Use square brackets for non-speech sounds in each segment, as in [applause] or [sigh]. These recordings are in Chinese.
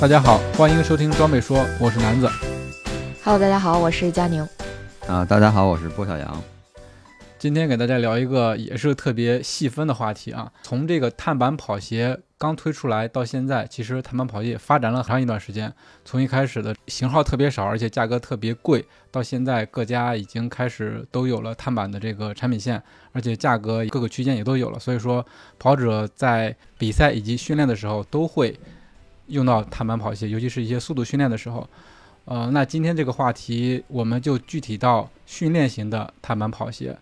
大家好，欢迎收听装备说，我是南子。Hello，大家好，我是佳宁。啊，大家好，我是郭小杨。今天给大家聊一个也是特别细分的话题啊。从这个碳板跑鞋刚推出来到现在，其实碳板跑鞋发展了很长一段时间。从一开始的型号特别少，而且价格特别贵，到现在各家已经开始都有了碳板的这个产品线，而且价格各个区间也都有了。所以说，跑者在比赛以及训练的时候都会用到碳板跑鞋，尤其是一些速度训练的时候。呃，那今天这个话题我们就具体到训练型的碳板跑鞋。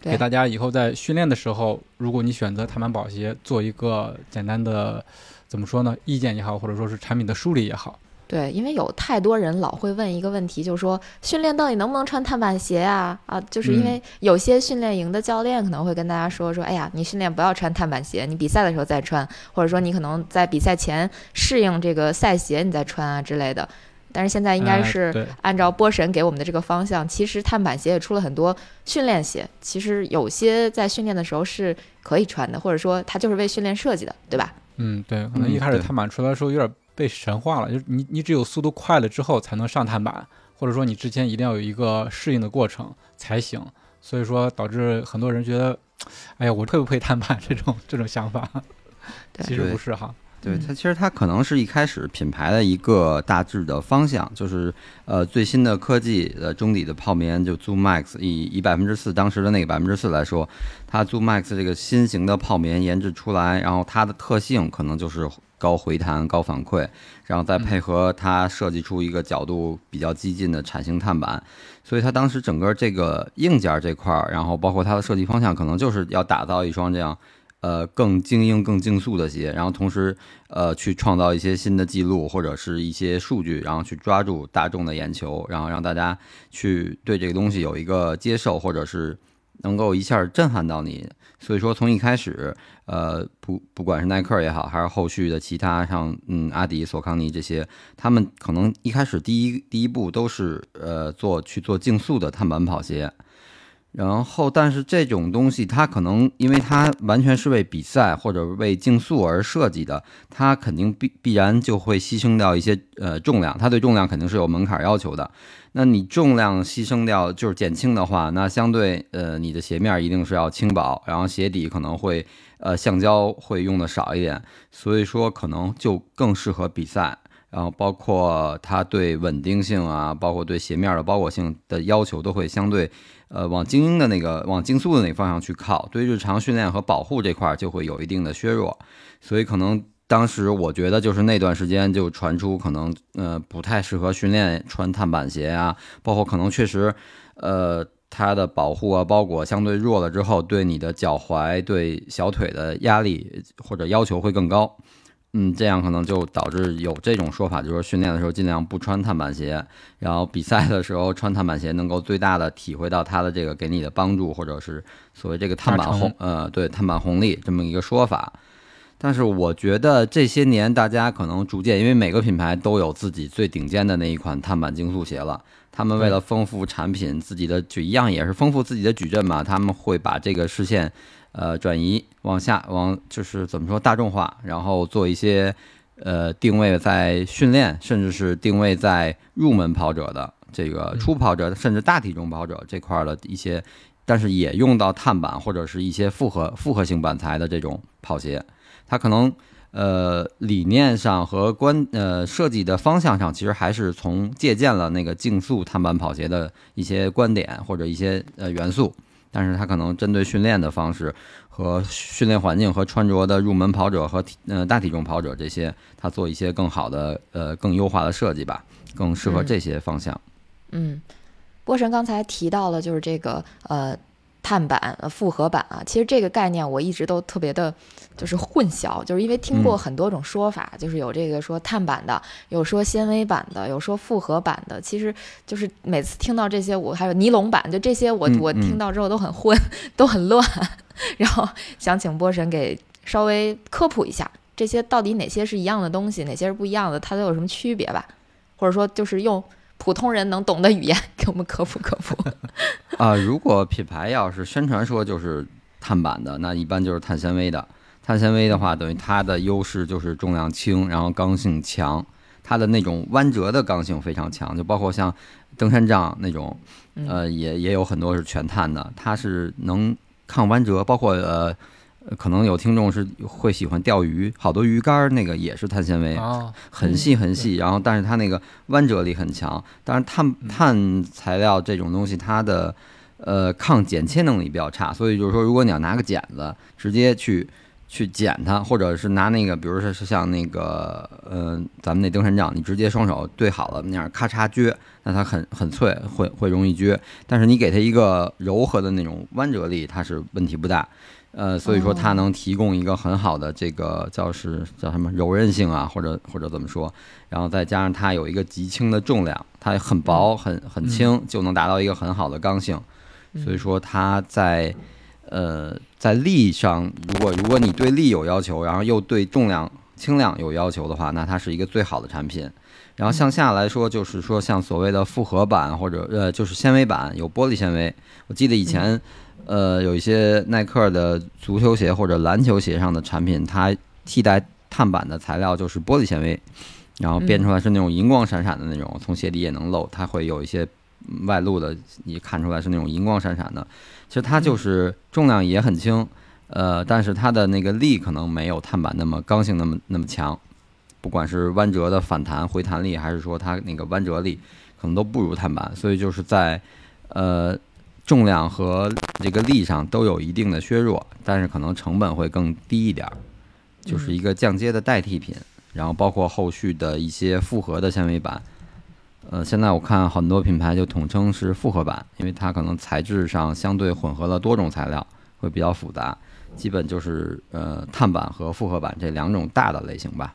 给大家以后在训练的时候，如果你选择碳板跑鞋，做一个简单的怎么说呢，意见也好，或者说是产品的梳理也好。对，因为有太多人老会问一个问题，就是说训练到底能不能穿碳板鞋呀？啊，就是因为有些训练营的教练可能会跟大家说说，哎呀，你训练不要穿碳板鞋，你比赛的时候再穿，或者说你可能在比赛前适应这个赛鞋你再穿啊之类的。但是现在应该哎是按照波神给我们的这个方向，其实碳板鞋也出了很多训练鞋，其实有些在训练的时候是可以穿的，或者说它就是为训练设计的，对吧？嗯，对，可能嗯一开始碳板出来的时候有点被神化了，就是你你只有速度快了之后才能上碳板，或者说你之前一定要有一个适应的过程才行。所以说导致很多人觉得，哎呀，我配不配碳板这种这种想法，[laughs] 其实不是哈。嗯对它，其实它可能是一开始品牌的一个大致的方向，就是呃最新的科技的中底的泡棉，就 Zoom Max 以以百分之四当时的那个百分之四来说，它 Zoom Max 这个新型的泡棉研制出来，然后它的特性可能就是高回弹、高反馈，然后再配合它设计出一个角度比较激进的铲型碳板，所以它当时整个这个硬件这块儿，然后包括它的设计方向，可能就是要打造一双这样。呃，更精英、更竞速的鞋，然后同时，呃，去创造一些新的记录或者是一些数据，然后去抓住大众的眼球，然后让大家去对这个东西有一个接受，或者是能够一下震撼到你。所以说，从一开始，呃，不不管是耐克也好，还是后续的其他像嗯阿迪、索康尼这些，他们可能一开始第一第一步都是呃做去做竞速的碳板跑鞋。然后，但是这种东西它可能因为它完全是为比赛或者为竞速而设计的，它肯定必必然就会牺牲掉一些呃重量，它对重量肯定是有门槛要求的。那你重量牺牲掉就是减轻的话，那相对呃你的鞋面一定是要轻薄，然后鞋底可能会呃橡胶会用的少一点，所以说可能就更适合比赛。然后包括它对稳定性啊，包括对鞋面的包裹性的要求都会相对。呃，往精英的那个、往竞速的那个方向去靠，对日常训练和保护这块儿就会有一定的削弱，所以可能当时我觉得就是那段时间就传出可能呃不太适合训练穿碳板鞋啊，包括可能确实呃它的保护啊包裹相对弱了之后，对你的脚踝、对小腿的压力或者要求会更高。嗯，这样可能就导致有这种说法，就是说训练的时候尽量不穿碳板鞋，然后比赛的时候穿碳板鞋能够最大的体会到它的这个给你的帮助，或者是所谓这个碳板红，呃，对碳板红利这么一个说法。但是我觉得这些年大家可能逐渐，因为每个品牌都有自己最顶尖的那一款碳板竞速鞋了，他们为了丰富产品，自己的就一样也是丰富自己的矩阵嘛，他们会把这个视线。呃，转移往下往就是怎么说大众化，然后做一些呃定位在训练，甚至是定位在入门跑者的这个初跑者，甚至大体重跑者这块的一些，但是也用到碳板或者是一些复合复合性板材的这种跑鞋，它可能呃理念上和观呃设计的方向上，其实还是从借鉴了那个竞速碳板跑鞋的一些观点或者一些呃元素。但是它可能针对训练的方式和训练环境和穿着的入门跑者和体呃大体重跑者这些，它做一些更好的呃更优化的设计吧，更适合这些方向。嗯，波神刚才提到了，就是这个呃碳板、呃复合板啊，其实这个概念我一直都特别的，就是混淆，就是因为听过嗯。很多种说法，就是有这个说碳板的，有说纤维板的，有说复合板的，其实就是每次听到这些，我还有尼龙板，就这些我、嗯我嗯。听到之后都很混，都很乱，[laughs] 然后想请波神给稍微科普一下，这些到底哪些是一样的东西，哪些是不一样的，它都有什么区别吧？或者说就是用普通人能懂的语言 [laughs] 给我们科普科普。[laughs] 啊、如果品牌要是宣传说就是碳板的，那一般就是碳纤维的。碳纤维的话，等于它的优势就是重量轻，然后刚性强，它的那种弯折的刚性非常强，就包括像登山杖那种，嗯呃，也也有很多是全碳的，它是能抗弯折，包括呃。呃可能有听众是会喜欢钓鱼，好多鱼竿儿那个也是碳纤维，啊，很细很细，然后但是它那个弯折力很强。但是碳碳材料这种东西，它的呃抗剪切能力比较差，所以就是说，如果你要拿个剪子直接去去剪它，或者是拿那个，比如说是像那个呃咱们那登山杖，你直接双手对好了那样咔嚓撅，那它很很脆，会会容易撅。但是你给它一个柔和的那种弯折力，它是问题不大。呃，所以说它能提供一个很好的这个叫是叫什么柔韧性啊，或者或者怎么说，然后再加上它有一个极轻的重量，它很薄很很轻，就能达到一个很好的刚性。所以说它在呃在力上，如果如果你对力有要求，然后又对重量轻量有要求的话，那它是一个最好的产品。然后向下来说，就是说像所谓的复合板或者呃就是纤维板，有玻璃纤维。我记得以前。呃，有一些耐克的足球鞋或者篮球鞋上的产品，它替代碳板的材料就是玻璃纤维，然后变出来是那种银光闪闪的那种，从鞋底也能露，它会有一些外露的，你看出来是那种银光闪闪的。其实它就是重量也很轻，呃，但是它的那个力可能没有碳板那么刚性那么那么强，不管是弯折的反弹回弹力，还是说它那个弯折力，可能都不如碳板，所以就是在呃。重量和这个力上都有一定的削弱，但是可能成本会更低一点儿，就是一个降阶的代替品。然后包括后续的一些复合的纤维板，呃，现在我看很多品牌就统称是复合板，因为它可能材质上相对混合了多种材料，会比较复杂。基本就是呃碳板和复合板这两种大的类型吧。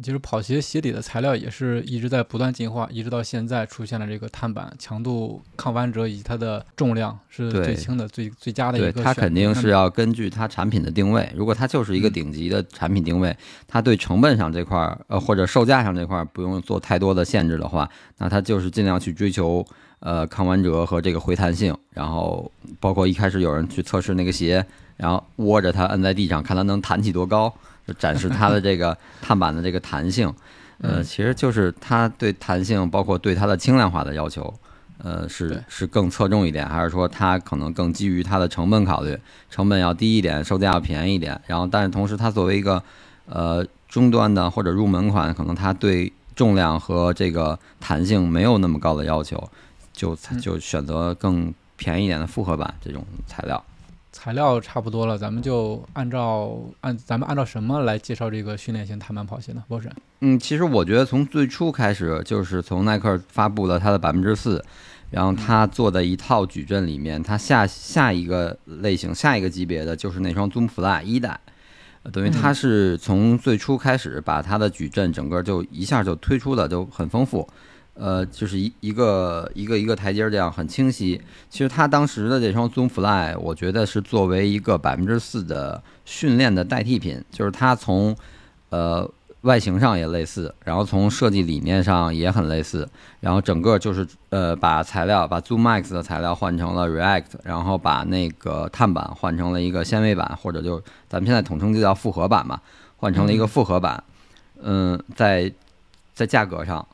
其实跑鞋鞋底的材料也是一直在不断进化，一直到现在出现了这个碳板，强度、抗弯折以及它的重量是最轻的、最最佳的一对，个。它肯定是。要根据它产品的定位。如果它就是一个嗯顶级的产品定位，它对成本上这块儿，呃，或者售价上这块儿不用做太多的限制的话，那它就是尽量去追求呃抗弯折和这个回弹性。然后包括一开始有人去测试那个鞋，然后握着它摁在地上，看它能弹起多高，就展示它的这个 [laughs] 碳板的这个弹性。呃，嗯其实就是它对弹性，包括对它的轻量化的要求，呃，是是更侧重一点，还是说它可能更基于它的成本考虑，成本要低一点，售价要便宜一点，然后但是同时它作为一个呃中端的或者入门款，可能它对重量和这个弹性没有那么高的要求，就嗯就选择更便宜一点的复合板这种材料。材料差不多了，咱们就按照按咱们按照什么来介绍这个训练型碳板跑鞋呢？波神，嗯，其实我觉得从最初开始，就是从耐克发布了它的百分之四，然后它做的一套矩阵里面，它下下一个类型、下一个级别的就是那双 Zoom Fly 一代，呃等于它是从最初开始把它的矩阵整个就一下就推出的就很丰富，呃，就是一一个一个一个台阶儿这样很清晰。其实它当时的这双 Zoom Fly，我觉得是作为一个百分之四的训练的代替品，就是它从呃外形上也类似，然后从设计理念上也很类似，然后整个就是呃把材料把 Zoom Max 的材料换成了 React，然后把那个碳板换成了一个纤维板，或者就咱们现在统称就叫复合板嘛，换成了一个复合板，嗯，在在价格上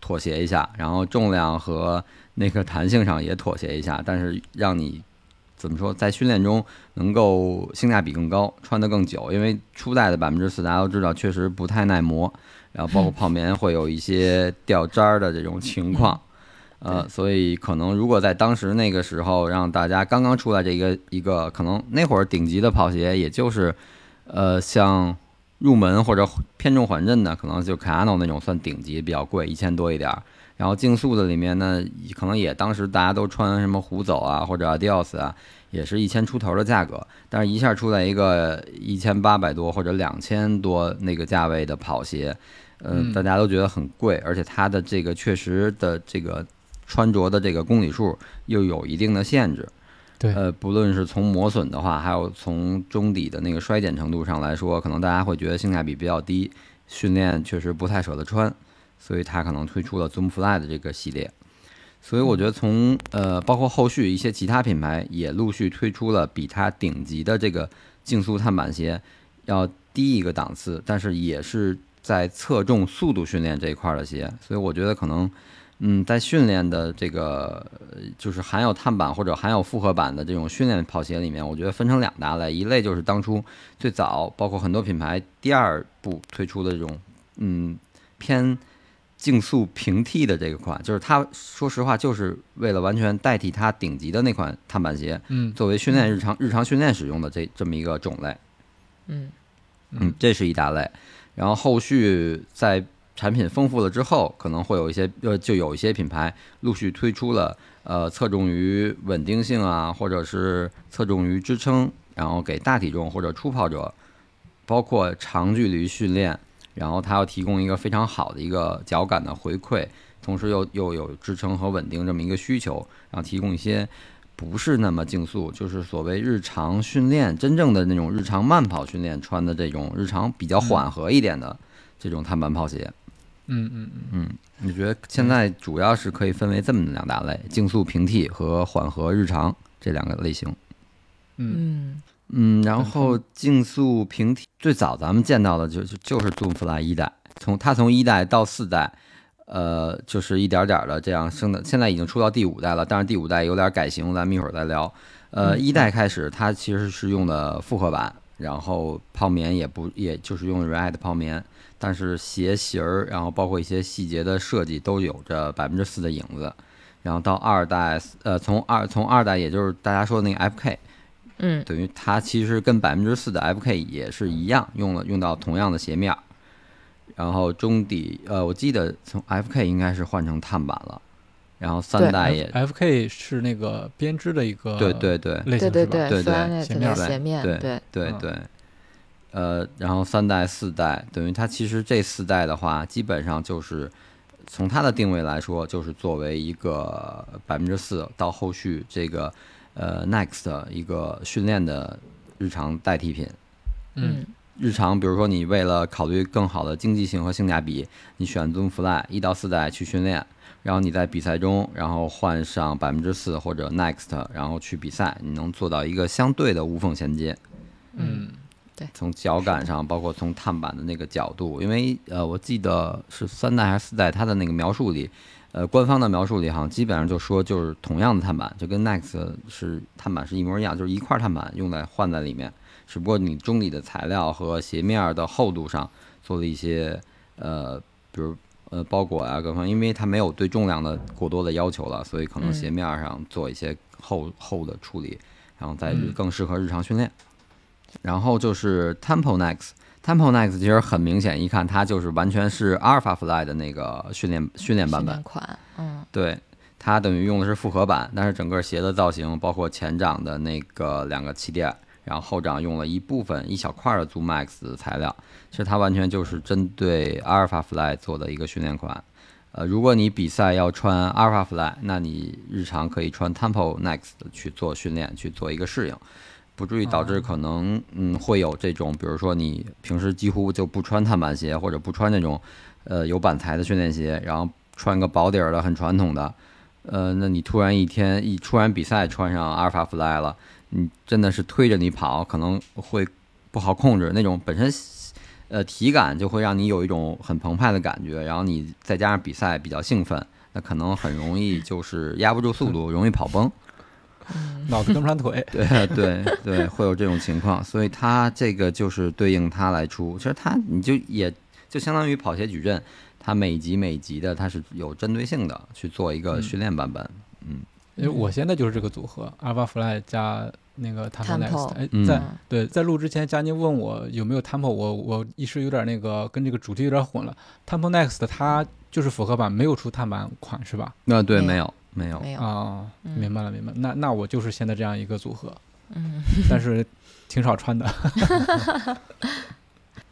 妥协一下，然后重量和那个弹性上也妥协一下，但是让你怎么说，在训练中能够性价比更高，穿得更久。因为初代的百分之四大家都知道，确实不太耐磨，然后包括 [laughs] 泡棉会有一些掉渣儿的这种情况。呃，所以可能如果在当时那个时候，让大家刚刚出来这一个一个，可能那会儿顶级的跑鞋，也就是呃像入门或者偏重缓震的，可能就 Kayano 那种算顶级，比较贵，一千多一点儿。然后竞速的里面呢，可能也当时大家都穿什么虎走啊或者 Adios 啊，也是一千出头的价格，但是一下出来一个一千八百多或者两千多那个价位的跑鞋，嗯，嗯大家都觉得很贵，而且它的这个确实的这个穿着的这个公里数又有一定的限制。对呃，不论是从磨损的话，还有从中底的那个衰减程度上来说，可能大家会觉得性价比比较低，训练确实不太舍得穿，所以它可能推出了 Zoom Fly 的这个系列。所以我觉得从呃，包括后续一些其他品牌也陆续推出了比它顶级的这个竞速碳板鞋要低一个档次，但是也是在侧重速度训练这一块的鞋。所以我觉得可能，嗯，在训练的这个呃就是含有碳板或者含有复合板的这种训练跑鞋里面，我觉得分成两大类，一类就是当初最早包括很多品牌第二步推出的这种，嗯，偏竞速平替的这个款，就是它说实话就是为了完全代替它顶级的那款碳板鞋，嗯作为训练日常日常训练使用的这这么一个种类。嗯嗯，这是一大类。然后后续在产品丰富了之后，可能会有一些呃，就有一些品牌陆续推出了呃，侧重于稳定性啊，或者是侧重于支撑，然后给大体重或者初跑者，包括长距离训练，然后它要提供一个非常好的一个脚感的回馈，同时又又有支撑和稳定这么一个需求，然后提供一些不是那么竞速，就是所谓日常训练，真正的那种日常慢跑训练穿的这种日常比较缓和一点的这种碳板跑鞋。嗯嗯嗯，嗯，你觉得现在主要是可以分为这么两大类：竞速平替和缓和日常这两个类型。嗯。嗯，然后竞速平替最早咱们见到的就就就是 Zoom Fly 一代，从它从一代到四代，呃，就是一点点的这样升的，现在已经出到第五代了，但是第五代有点改型，咱们一会儿再聊。呃，一代开始它其实是用的复合板，然后泡棉也不也就是用 React 泡棉，但是鞋型儿，然后包括一些细节的设计都有着百分之四的影子。然后到二代，呃，从二从二代，也就是大家说的那个 FK，嗯。等于它其实跟百分之四的 FK 也是一样，用了用到同样的鞋面儿，然后中底呃，我记得从 FK 应该是换成碳板了，然后三代也 F K 是那个编织的一个对对对。类型是吧？对对对对对鞋面的鞋面对对。对，呃，然后三代四代等于它其实这四代的话，基本上就是从它的定位来说，就是作为一个百分之四到后续这个呃 Next 一个训练的日常代替品。嗯日常，比如说你为了考虑更好的经济性和性价比，你选 Zoom Fly 一到四代去训练，然后你在比赛中，然后换上百分之四或者 Next，然后去比赛，你能做到一个相对的无缝衔接。嗯从脚感上，包括从碳板的那个角度，因为呃，我记得是三代还是四代，它的那个描述里，呃，官方的描述里好像基本上就说就是同样的碳板，就跟 Next 是碳板是一模一样，就是一块碳板用在换在里面，只不过你中底的材料和鞋面的厚度上做了一些呃，比如呃包裹啊各方面，因为它没有对重量的过多的要求了，所以可能嗯鞋面上做一些厚厚的处理，然后再嗯更适合日常训练。然后就是 Temple Next。Temple Next 其实很明显，一看它就是完全是 Alpha Fly 的那个训练训练版本练，款，嗯对，它等于用的是复合版，但是整个鞋的造型，包括前掌的那个两个气垫，然后后掌用了一部分一小块的 Zoom Max 的材料，其实它完全就是针对 Alpha Fly 做的一个训练款。呃，如果你比赛要穿 Alpha Fly，那你日常可以穿 Temple Next 去做训练，去做一个适应。不至于导致可能嗯会有这种，比如说你平时几乎就不穿碳板鞋或者不穿那种呃有板材的训练鞋，然后穿个薄底儿的很传统的，呃，那你突然一天一突然比赛穿上阿尔法 Fly 了，你真的是推着你跑，可能会不好控制那种本身呃体感就会让你有一种很澎湃的感觉，然后你再加上比赛比较兴奋，那可能很容易就是压不住速度，容易跑崩。脑子跟不上腿。对对对，会有这种情况，所以他这个就是对应他来出。其实他你就也就相当于跑鞋矩阵，它每集每集的它是有针对性的去做一个嗯训练版本。嗯因为我现在就是这个组合，Alpha Fly 加那个 Tempo Tempo Next。哎，嗯在对在录之前，佳妮问我有没有 Tempo，我我一时有点那个跟这个主题有点混了。Tempo Next 它就是复合版，没有出碳板款是吧？那对没没有没有，没有，啊，嗯。明白了明白了。那那我就是现在这样一个组合，嗯。[laughs] [laughs] 但是挺少穿的。[laughs]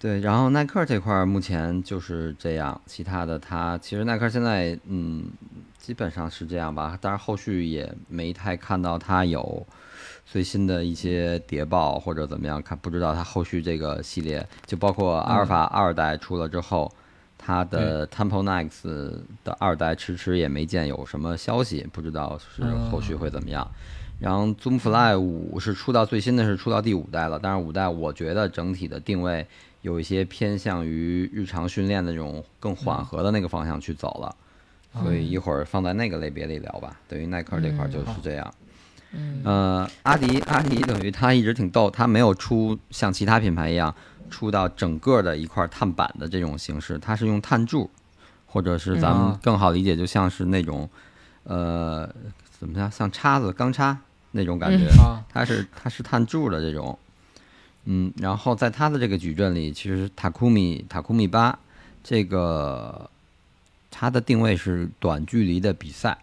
对，然后耐克这块儿目前就是这样，其他的它其实耐克现在嗯基本上是这样吧，但是后续也没太看到它有最新的一些谍报或者怎么样，看不知道它后续这个系列，就包括阿尔法二代出了之后，它的 Tempo Next 的二代迟迟也没见有什么消息，不知道是后续会怎么样。然后 Zoom Fly 五是出到最新的是出到第五代了，但是五代我觉得整体的定位有一些偏向于日常训练的这种更缓和的那个方向去走了，所以一会儿放在那个类别里聊吧。等于耐克这块就是这样。嗯呃，阿迪阿迪等于他一直挺逗，他没有出像其他品牌一样出到整个的一块碳板的这种形式，它是用碳柱，或者是咱们嗯更好理解，就像是那种呃怎么样，像叉子钢叉那种感觉。啊，它是它是碳柱的这种，嗯，然后在它的这个矩阵里，其实塔库米塔库米八这个它的定位是短距离的比赛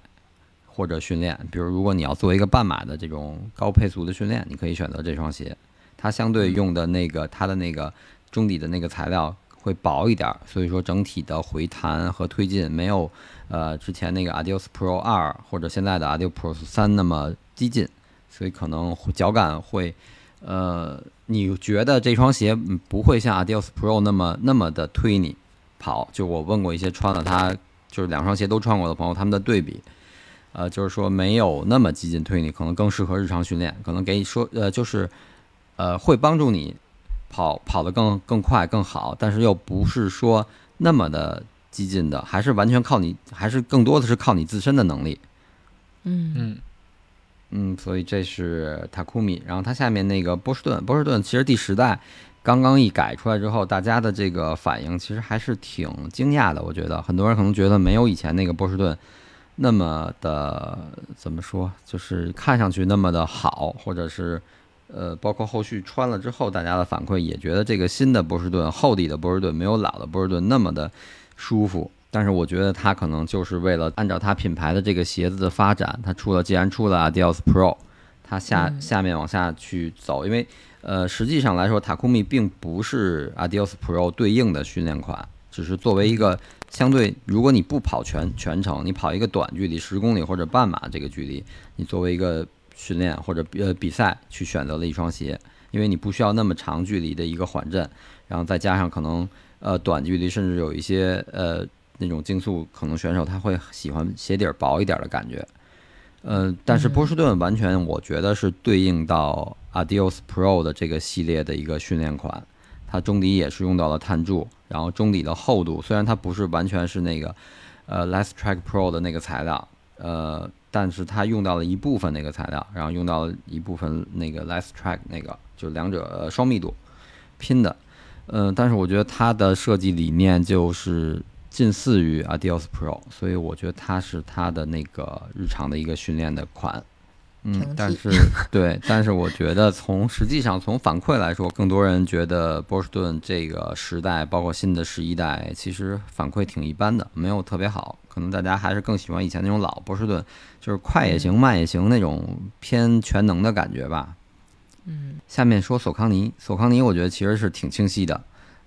或者训练，比如如果你要做一个半马的这种高配速的训练，你可以选择这双鞋，它相对用的那个它的那个中底的那个材料会薄一点儿，所以说整体的回弹和推进没有呃之前那个 Adios Pro 二或者现在的 Adios Pro 三那么激进。所以可能会脚感会，呃，你觉得这双鞋嗯不会像 Adios Pro 那么那么的推你跑？就我问过一些穿了它，就是两双鞋都穿过的朋友，他们的对比，呃，就是说没有那么激进推你，可能更适合日常训练，可能给你说，呃，就是，呃，会帮助你跑跑得更更快更好，但是又不是说那么的激进的，还是完全靠你，还是更多的是靠你自身的能力。嗯嗯嗯，所以这是塔库米，然后它下面那个波士顿，波士顿其实第十代刚刚一改出来之后，大家的这个反应其实还是挺惊讶的。我觉得很多人可能觉得没有以前那个波士顿那么的怎么说，就是看上去那么的好，或者是呃，包括后续穿了之后，大家的反馈也觉得这个新的波士顿厚底的波士顿没有老的波士顿那么的舒服。但是我觉得它可能就是为了按照它品牌的这个鞋子的发展，它出了既然出了 Adios Pro，它下下面往下去走，因为呃实际上来说，塔库米并不是 Adios Pro 对应的训练款，只是作为一个相对，如果你不跑全全程，你跑一个短距离十公里或者半马这个距离，你作为一个训练或者呃比赛去选择了一双鞋，因为你不需要那么长距离的一个缓震，然后再加上可能呃短距离甚至有一些呃那种竞速，可能选手他会喜欢鞋底儿薄一点的感觉。呃，但是波士顿完全我觉得是对应到 Adios Pro 的这个系列的一个训练款，它中底也是用到了碳柱，然后中底的厚度虽然它不是完全是那个呃 Less Track Pro 的那个材料，呃，但是它用到了一部分那个材料，然后用到了一部分那个 Less Track 那个，就两者双密度拼的，嗯、但是我觉得它的设计理念就是近似于 Adios Pro，所以我觉得它是它的那个日常的一个训练的款。嗯但是。对，但是我觉得从实际上从反馈来说，更多人觉得波士顿这个时代，包括新的十一代，其实反馈挺一般的，没有特别好。可能大家还是更喜欢以前那种老波士顿，就是快也行，慢也行那种偏全能的感觉吧。嗯。下面说索康尼，索康尼我觉得其实是挺清晰的，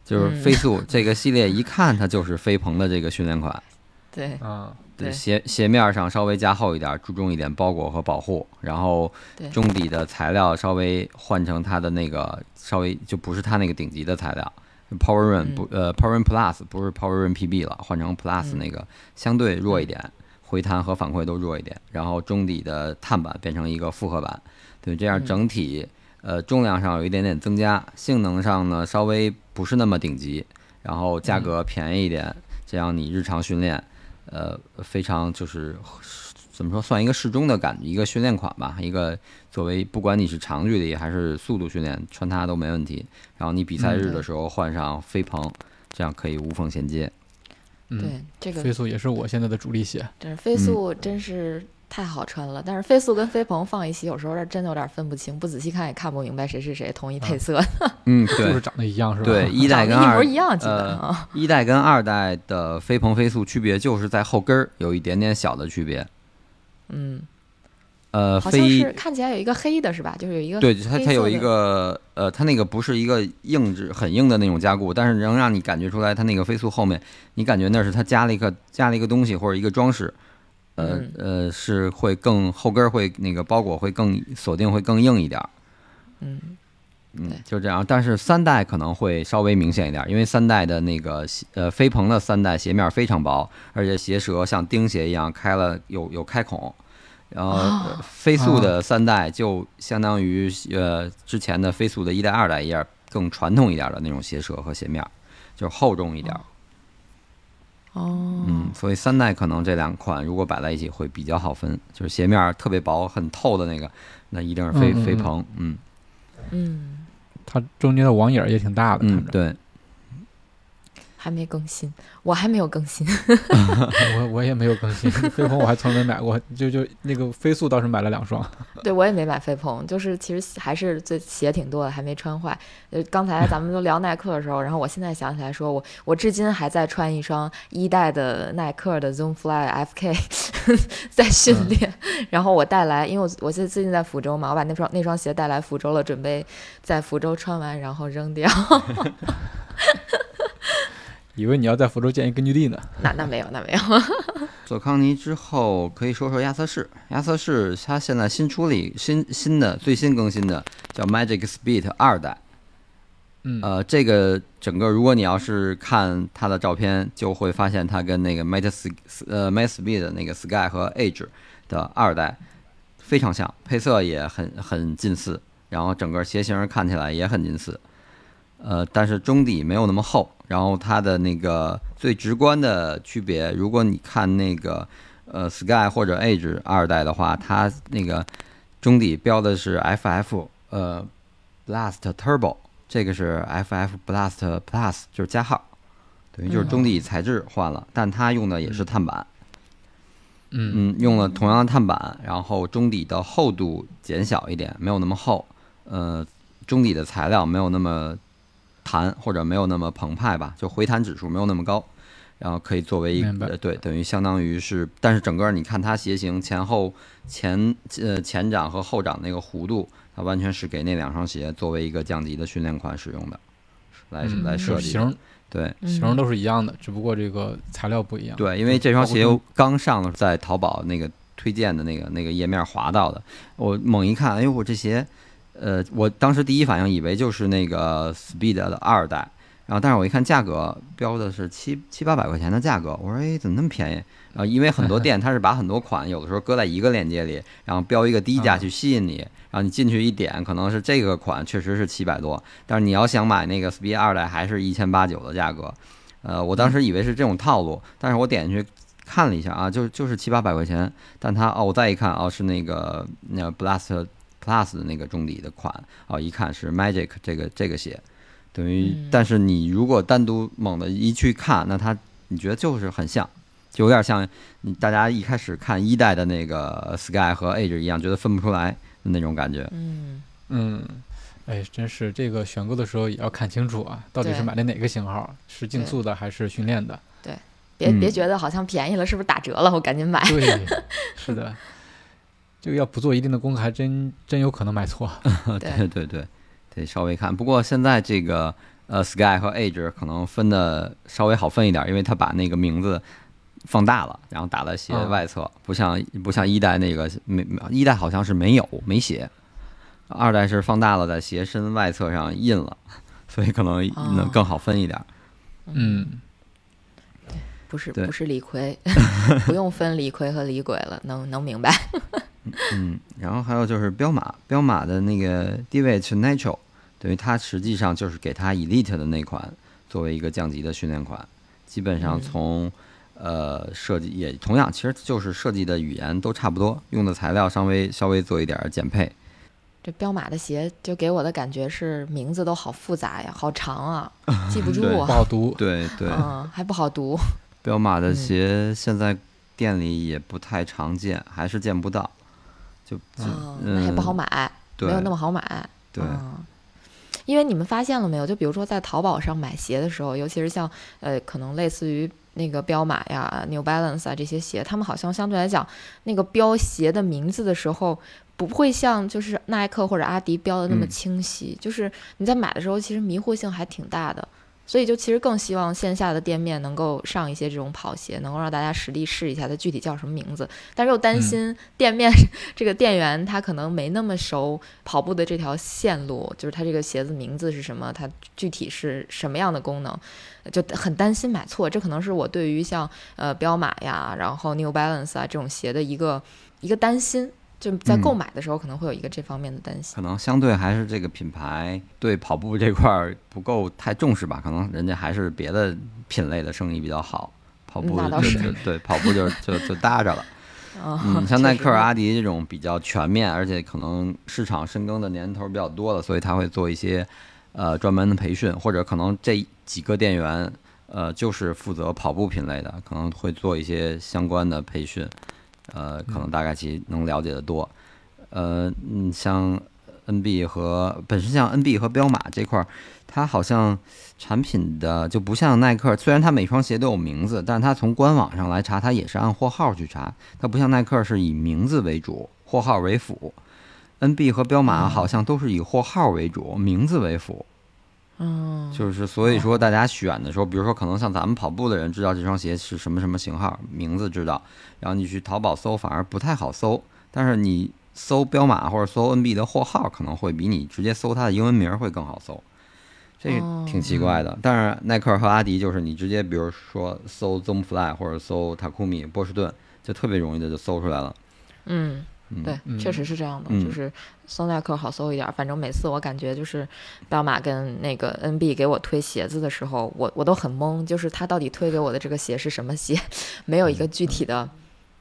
就是嗯。飞速这个系列一看它就是飞鹏的这个训练款，[laughs] 对。啊，对鞋鞋面上稍微加厚一点，注重一点包裹和保护，然后中底的材料稍微换成它的那个稍微就不是它那个顶级的材料，Power Run 嗯。不呃 Power Run Plus 不是 Power Run PB 了，换成 Plus 嗯。那个相对弱一点，回弹和反馈都弱一点，然后中底的碳板变成一个复合板，对，这样嗯。整体呃重量上有一点点增加，性能上呢稍微不是那么顶级，然后价格便宜一点，这样你日常训练。呃，非常就是怎么说，算一个适中的感一个训练款吧。一个作为不管你是长距离还是速度训练，穿它都没问题。然后你比赛日的时候换上飞鹏，这样可以无缝衔接。嗯，对，这个飞速也是我现在的主力鞋。但是飞速，真是太好穿了。但是飞速跟飞鹏放一起，有时候真的有点分不清，不仔细看也看不明白谁是谁，同一配色，[laughs] 嗯，对就是，长得一样是吧？对，一代跟二模一样，基本呃啊。[laughs] 一代跟二代的飞鹏飞速区别就是在后跟儿有一点点小的区别。嗯，呃，好像飞是看起来有一个黑的是吧？就是有一个对它它有一个呃，它那个不是一个硬质很硬的那种加固，但是能让你感觉出来它那个飞速后面，你感觉那是它加了一个加了一个东西或者一个装饰。呃嗯呃，是会更后跟儿会那个包裹会更锁定会更硬一点儿，嗯嗯，就这样。但是三代可能会稍微明显一点儿，因为三代的那个鞋呃飞鹏的三代鞋面非常薄，而且鞋舌像钉鞋一样开了有有开孔。然后飞速的三代就相当于呃之前的飞速的一代、二代一样，更传统一点的那种鞋舌和鞋面儿，就是厚重一点儿。哦，嗯，所以三代可能这两款如果摆在一起会比较好分，就是鞋面特别薄、很透的那个，那一定是飞嗯嗯嗯飞鹏。嗯嗯，它中间的网眼儿也挺大的，嗯。对，还没更新，我还没有更新。[laughs] 我我也没有更新，飞鹏我还从来没买过，就就那个飞速倒是买了两双。[laughs] 对我也没买飞鹏，就是其实还是最鞋挺多的，还没穿坏。呃，刚才 [laughs] 咱们都聊耐克的时候，然后我现在想起来说，我我至今还在穿一双一代的耐克的 Zoom Fly FK 在训练，然后我带来，因为我我最最近在福州嘛，我把那双那双鞋带来福州了，准备在福州穿完然后扔掉。以为你要在福州建一根据地呢。那那没有，那没有。[laughs] 索康尼之后可以说说亚瑟士，亚瑟士它现在新出了一新新的最新更新的叫 Magic Speed 二代。嗯，呃，这个整个如果你要是看它的照片，就会发现它跟那个 Magic S 呃 Magic Speed 的那个 Sky 和 Age 的二代非常像，配色也很很近似，然后整个鞋型看起来也很近似。呃，但是中底没有那么厚，然后它的那个最直观的区别，如果你看那个呃 Sky 或者 Age 二代的话，它那个中底标的是 FF 呃 Blast Turbo，这个是 FF Blast Plus，就是加号，等于就是中底材质换了，但它用的也是碳板，嗯。嗯，用了同样的碳板，然后中底的厚度减小一点，没有那么厚，呃，中底的材料没有那么弹或者没有那么澎湃吧，就回弹指数没有那么高，然后可以作为一个对，等于相当于是，但是整个你看它鞋型前后前呃前掌和后掌那个弧度，它完全是给那两双鞋作为一个降级的训练款使用的，来嗯来设计型对。型都是一样的，只不过这个材料不一样。对，因为这双鞋刚上在淘宝那个推荐的那个那个页面划到的，我猛一看，哎呦，我这鞋，呃，我当时第一反应以为就是那个 Speed 的二代，然后但是我一看价格标的是七七八百块钱的价格，我说哎怎么那么便宜？啊，因为很多店它是把很多款有的时候搁在一个链接里，然后标一个低价去吸引你，然后你进去一点，可能是这个款确实是七百多，但是你要想买那个 Speed 二代，还是一千八九的价格。呃，我当时以为是这种套路，但是我点进去看了一下啊，就就是七八百块钱，但它哦，我再一看哦，是那个那 Blast Plus 的那个中底的款哦，一看是 Magic 这个这个鞋，等于，嗯但是你如果单独猛的一去看，那它你觉得就是很像，就有点像你大家一开始看一代的那个 Sky 和 Age 一样，觉得分不出来的那种感觉。嗯，嗯，哎，真是这个选购的时候也要看清楚啊，到底是买的哪个型号，是竞速的还是训练的？对别别嗯觉得好像便宜了，是不是打折了？我赶紧买。对，是的，这个要不做一定的功课，还真真有可能买错。[laughs] 对对对对，得稍微看。不过现在这个呃 Sky 和 Age 可能分的稍微好分一点，因为它把那个名字放大了，然后打在鞋啊外侧，不像不像一代那个没一代好像是没有没写，二代是放大了在鞋身外侧上印了，所以可能能哦更好分一点。嗯，不是不是李逵，[laughs] 不用分李逵和李鬼了，能能明白。嗯，然后还有就是彪马，彪马的那个 DVH Natural，等于它实际上就是给它 Elite 的那款作为一个降级的训练款，基本上嗯从、呃设计也同样，其实就是设计的语言都差不多，用的材料稍微稍微做一点儿减配。这彪马的鞋就给我的感觉是名字都好复杂呀，好长啊，[laughs] 记不住啊不啊，好读。对对，嗯，还不好读。彪马的嗯鞋现在店里也不太常见，还是见不到，就就哦，那也不好嗯买，没有那么好买。对嗯因为你们发现了没有？就比如说在淘宝上买鞋的时候，尤其是像呃，可能类似于那个彪马呀、New Balance 啊这些鞋，他们好像相对来讲，那个标鞋的名字的时候，不会像就是耐克或者阿迪标的那么嗯清晰，就是你在买的时候，其实迷惑性还挺大的。所以就其实更希望线下的店面能够上一些这种跑鞋，能够让大家实地试一下它具体叫什么名字，但是又担心店面 [laughs] 这个店员他可能没那么熟跑步的这条线路，就是它这个鞋子名字是什么，它具体是什么样的功能，就很担心买错。这可能是我对于像呃彪马呀，然后 New Balance 啊这种鞋的一个一个担心，就在嗯购买的时候可能会有一个这方面的担心。可能相对还是这个品牌对跑步这块儿不够太重视吧，可能人家还是别的品类的生意比较好，跑步就对跑步就就就搭着了。嗯，[laughs] 嗯，像耐克、阿迪这种比较全面，而且可能市场深耕的年头比较多了，所以他会做一些呃专门的培训，或者可能这几个店员呃就是负责跑步品类的，可能会做一些相关的培训，呃，可能大概其能了解的多。呃，嗯，像 NB 和本身像 NB 和彪马这块儿，它好像产品的就不像耐克，虽然它每双鞋都有名字，但是它从官网上来查，它也是按货号去查，它不像耐克是以名字为主，货号为辅。NB 和彪马好像都是以货号为主，名字为辅。嗯，就是所以说，大家选的时候，比如说可能像咱们跑步的人知道这双鞋是什么什么型号，名字知道，然后你去淘宝搜反而不太好搜，但是你搜彪马或者搜 NB 的货号，可能会比你直接搜它的英文名儿会更好搜。这个挺奇怪的，但是耐克和阿迪就是你直接比如说搜 Zoomfly 或者搜 Takumi 波士顿，就特别容易的就搜出来了。嗯，嗯，对，嗯确实是这样的，嗯就是松耐克好搜一点儿。反正每次我感觉就是彪马跟那个 NB 给我推鞋子的时候，我我都很懵，就是他到底推给我的这个鞋是什么鞋，没有一个具体的。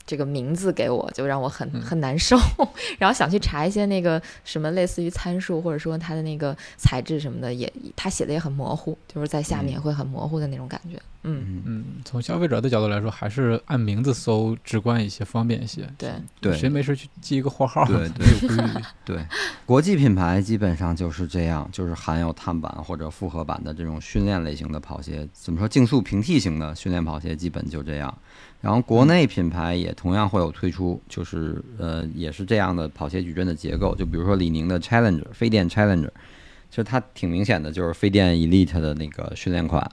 这个名字给我就让我很很难受，[laughs] 然后想去查一些那个什么类似于参数或者说它的那个材质什么的，也它写的也很模糊，就是在下面会很模糊的那种感觉。嗯，嗯，嗯，从消费者的角度来说，还是按名字搜直观一些，方便一些。对，对谁没事去记一个货号？[laughs] 对。对，国际品牌基本上就是这样，就是含有碳板或者复合板的这种训练类型的跑鞋。怎么说，竞速平替型的训练跑鞋基本就这样。然后国内品牌也同样会有推出，就是呃也是这样的跑鞋矩阵的结构。就比如说李宁的 Challenger 飞电 Challenger，其实它挺明显的，就是飞电 Elite 的那个训练款。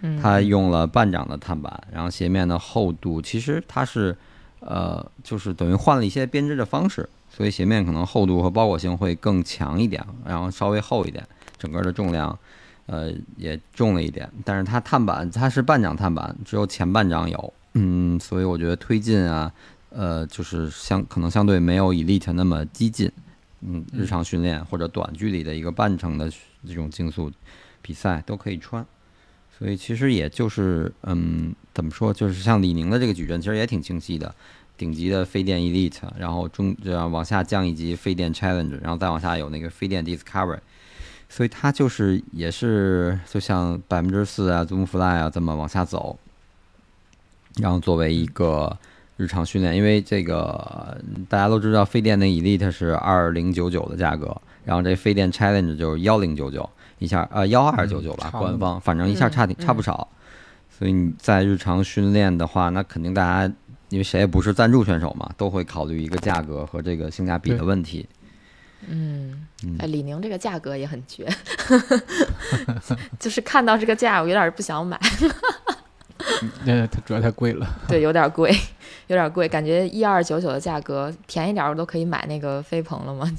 嗯，它用了半掌的碳板，然后鞋面的厚度其实它是，呃，就是等于换了一些编织的方式，所以鞋面可能厚度和包裹性会更强一点，然后稍微厚一点，整个的重量，呃，也重了一点。但是它碳板它是半掌碳板，只有前半掌有，嗯，所以我觉得推进啊，呃，就是相可能相对没有 Elite 那么激进，嗯，日常训练或者短距离的一个半程的这种竞速比赛都可以穿。所以其实也就是，嗯，怎么说，就是像李宁的这个矩阵，其实也挺清晰的。顶级的飞电 Elite，然后中这样往下降一级飞电 Challenge，然后再往下有那个飞电 Discovery，所以它就是也是就像百分之四啊、Zoomfly 啊这么往下走，然后作为一个日常训练，因为这个大家都知道飞电的 Elite 是二零九九的价格，然后这飞电 Challenge 就是幺零九九。一下呃幺二九九吧，嗯官方反正一下差挺嗯差不少，所以你在日常训练的话，那肯定大家因为谁也不是赞助选手嘛，都会考虑一个价格和这个性价比的问题。嗯嗯，哎，李宁这个价格也很绝，[laughs] 就是看到这个价，我有点不想买，那它主要太贵了。[laughs] 对，有点贵，有点贵，感觉一二九九的价格便宜点儿，我都可以买那个飞鹏了嘛，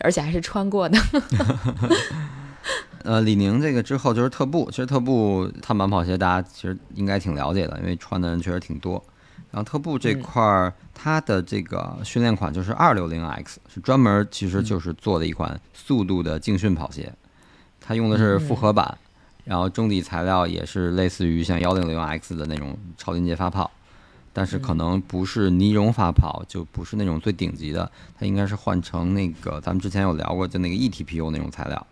而且还是穿过的。[laughs] 呃，李宁这个之后就是特步，其实特步碳板跑鞋大家其实应该挺了解的，因为穿的人确实挺多。然后特步这嗯块儿，它的这个训练款就是二六零 X，是专门其实就是做的一款速度的竞训跑鞋，它用的是复合板，然后中底材料也是类似于像幺零零 X 的那种超临界发泡，但是可能不是尼龙发泡，就不是那种最顶级的，它应该是换成那个咱们之前有聊过，就那个 ETPU 那种材料。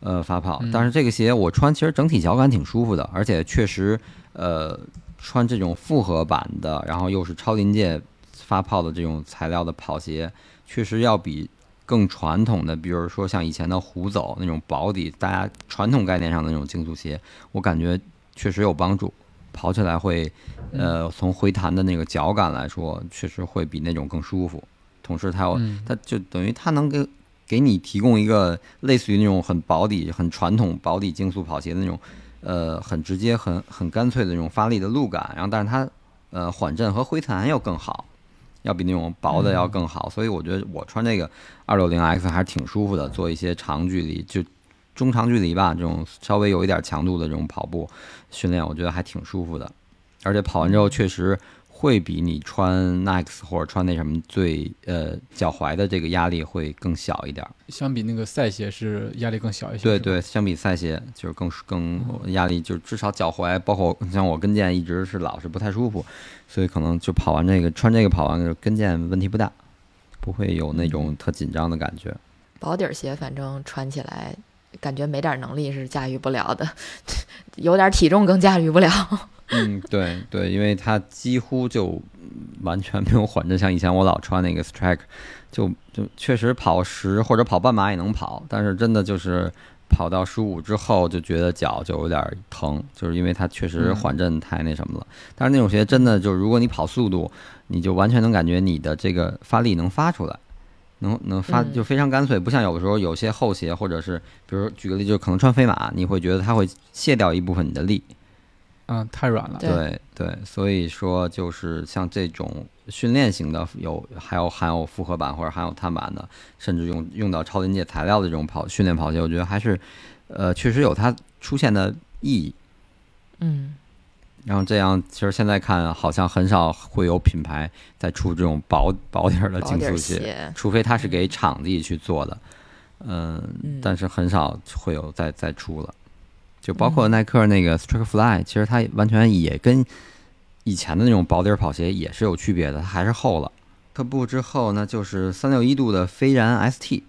呃，发泡，但是这个鞋我穿其实整体脚感挺舒服的，而且确实，呃，穿这种复合版的，然后又是超临界发泡的这种材料的跑鞋，确实要比更传统的，比如说像以前的虎走那种薄底，大家传统概念上的那种竞速鞋，我感觉确实有帮助，跑起来会，呃，从回弹的那个脚感来说，确实会比那种更舒服。同时，它有，嗯它就等于它能给给你提供一个类似于那种很薄底、很传统薄底竞速跑鞋的那种，呃，很直接、很很干脆的那种发力的路感。然后，但是它呃缓震和回弹又更好，要比那种薄的要更好。所以我觉得我穿这个二六零 X 还是挺舒服的，做一些长距离就。中长距离吧，这种稍微有一点强度的这种跑步训练，我觉得还挺舒服的。而且跑完之后，确实会比你穿 Nike 或者穿那什么最呃脚踝的这个压力会更小一点儿。相比那个赛鞋是压力更小一些。对对，相比赛鞋就是更更压力，就是至少脚踝，包括像我跟腱一直是老是不太舒服，所以可能就跑完这个穿这个跑完跟腱问题不大，不会有那种特紧张的感觉。薄底儿鞋反正穿起来感觉没点儿能力是驾驭不了的，[laughs] 有点儿体重更驾驭不了。嗯，对对，因为它几乎就完全没有缓震，像以前我老穿那个 Strike，就就确实跑十或者跑半马也能跑，但是真的就是跑到十五之后就觉得脚就有点疼，就是因为它确实嗯缓震太那什么了。但是那种鞋真的就是如果你跑速度，你就完全能感觉你的这个发力能发出来。能能发嗯就非常干脆，不像有的时候有些厚鞋或者是，比如举个例，就可能穿飞马，你会觉得它会卸掉一部分你的力，嗯，太软了。对对对，所以说就是像这种训练型的，有还有含有复合板或者含有碳板的，甚至用用到超临界材料的这种跑训练跑鞋，我觉得还是呃确实有它出现的意义。嗯，然后这样，其实现在看好像很少会有品牌在出这种薄薄点儿的竞速鞋，鞋，除非它是给场地去做的，嗯，嗯但是很少会有再再出了。就包括耐克那个 Strike Fly，其实它完全也跟以前的那种薄底儿跑鞋也是有区别的，它还是厚了。特步之后呢，就是三六一度的飞然 ST。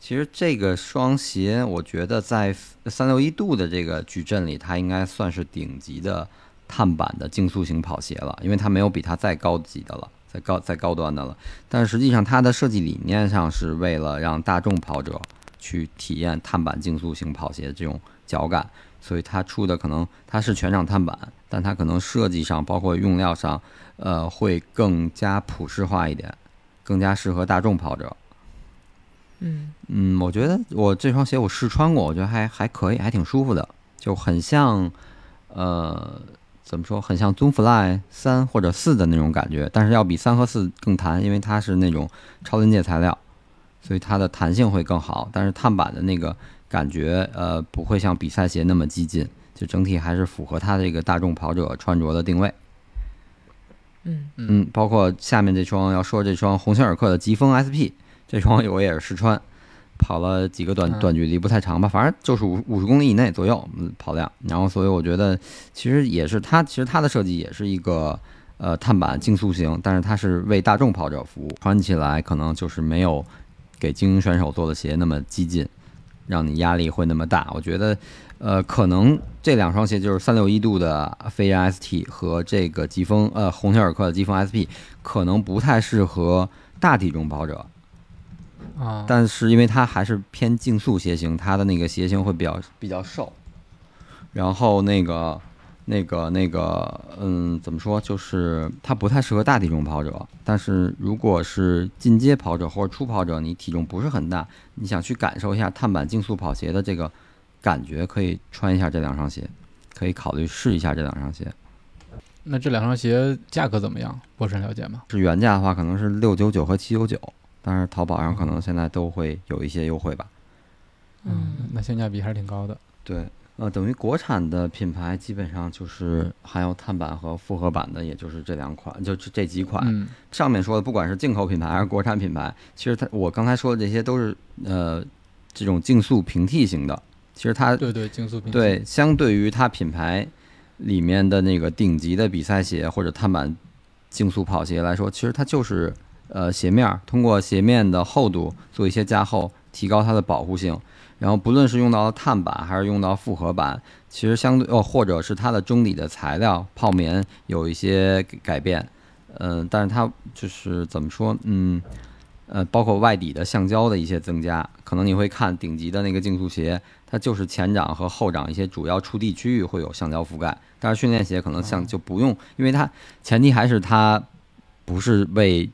其实这个双鞋，我觉得在三六一度的这个矩阵里，它应该算是顶级的碳板的竞速型跑鞋了，因为它没有比它再高级的了，再高再高端的了。但是实际上，它的设计理念上是为了让大众跑者去体验碳板竞速型跑鞋这种脚感，所以它出的可能它是全掌碳板，但它可能设计上包括用料上，呃，会更加普适化一点，更加适合大众跑者。嗯嗯，我觉得我这双鞋我试穿过，我觉得还还可以，还挺舒服的，就很像，呃，怎么说，很像 Zoom Fly 三或者四的那种感觉，但是要比三和四更弹，因为它是那种超临界材料，所以它的弹性会更好。但是碳板的那个感觉，呃，不会像比赛鞋那么激进，就整体还是符合它这个大众跑者穿着的定位。嗯嗯，包括下面这双要说这双鸿星尔克的疾风 SP，这双我也是试穿，跑了几个短嗯短距离，不太长吧，反正就是五五十公里以内左右嗯跑量。然后所以我觉得其实也是它，其实它的设计也是一个呃碳板竞速型，但是它是为大众跑者服务，穿起来可能就是没有给精英选手做的鞋那么激进，让你压力会那么大。我觉得呃可能这两双鞋就是三六一度的飞人 ST 和这个疾风呃鸿星尔克的疾风 SP，可能不太适合大体重跑者。啊，但是因为它还是偏竞速鞋型，它的那个鞋型会比较比较瘦，然后那个那个那个嗯，怎么说？就是它不太适合大体重跑者。但是如果是进阶跑者或者初跑者，你体重不是很大，你想去感受一下碳板竞速跑鞋的这个感觉，可以穿一下这两双鞋，可以考虑试一下这两双鞋。那这两双鞋价格怎么样？博神了解吗？是原价的话，可能是六九九和七九九，但是淘宝上可能现在都会有一些优惠吧。嗯，那性价比还是挺高的。对，呃，等于国产的品牌基本上就是含有碳板和复合板的，也就是这两款，就这这几款。嗯上面说的，不管是进口品牌还是国产品牌，其实它我刚才说的这些都是呃这种竞速平替型的。其实它对对，竞速平替对相对于它品牌里面的那个顶级的比赛鞋或者碳板竞速跑鞋来说，其实它就是呃鞋面儿通过鞋面的厚度做一些加厚，提高它的保护性，然后不论是用到了碳板还是用到复合板，其实相对哦，或者是它的中底的材料泡棉有一些改变，嗯，但是它就是怎么说，嗯。呃，包括外底的橡胶的一些增加，可能你会看顶级的那个竞速鞋，它就是前掌和后掌一些主要触地区域会有橡胶覆盖，但是训练鞋可能像就不用，因为它前提还是它不是为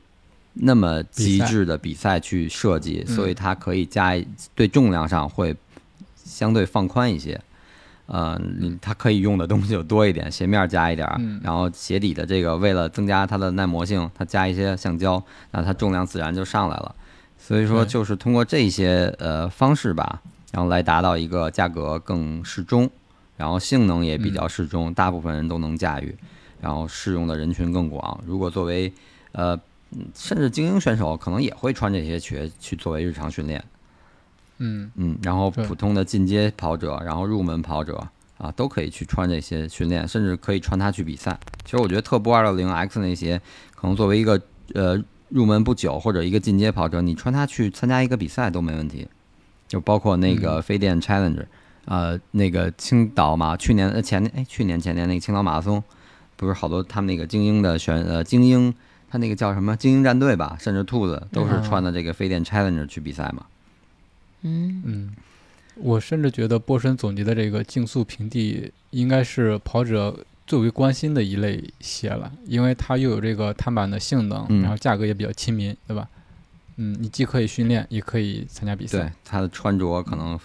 那么极致的比赛去设计，所以它可以加对重量上会相对放宽一些。呃，它可以用的东西就多一点，鞋面加一点，然后鞋底的这个为了增加它的耐磨性，它加一些橡胶，那它重量自然就上来了。所以说，就是通过这些呃方式吧，然后来达到一个价格更适中，然后性能也比较适中，大部分人都能驾驭，然后适用的人群更广。如果作为呃甚至精英选手，可能也会穿这些鞋去作为日常训练。嗯嗯，然后普通的进阶跑者，然后入门跑者啊，都可以去穿这些训练，甚至可以穿它去比赛。其实我觉得特步二六零 X 那些，可能作为一个呃入门不久或者一个进阶跑者，你穿它去参加一个比赛都没问题。就包括那个飞电 Challenger，呃，那个青岛嘛，去年呃前年哎去年前年那个青岛马拉松，不是好多他们那个精英的选呃精英，他那个叫什么精英战队吧，甚至兔子都是穿的这个飞电 Challenger 去比赛嘛。嗯嗯，我甚至觉得波神总结的这个竞速平地应该是跑者最为关心的一类鞋了，因为它又有这个碳板的性能，然后价格也比较亲民，对吧？嗯，你既可以训练，也可以参加比赛。对，它的穿着可能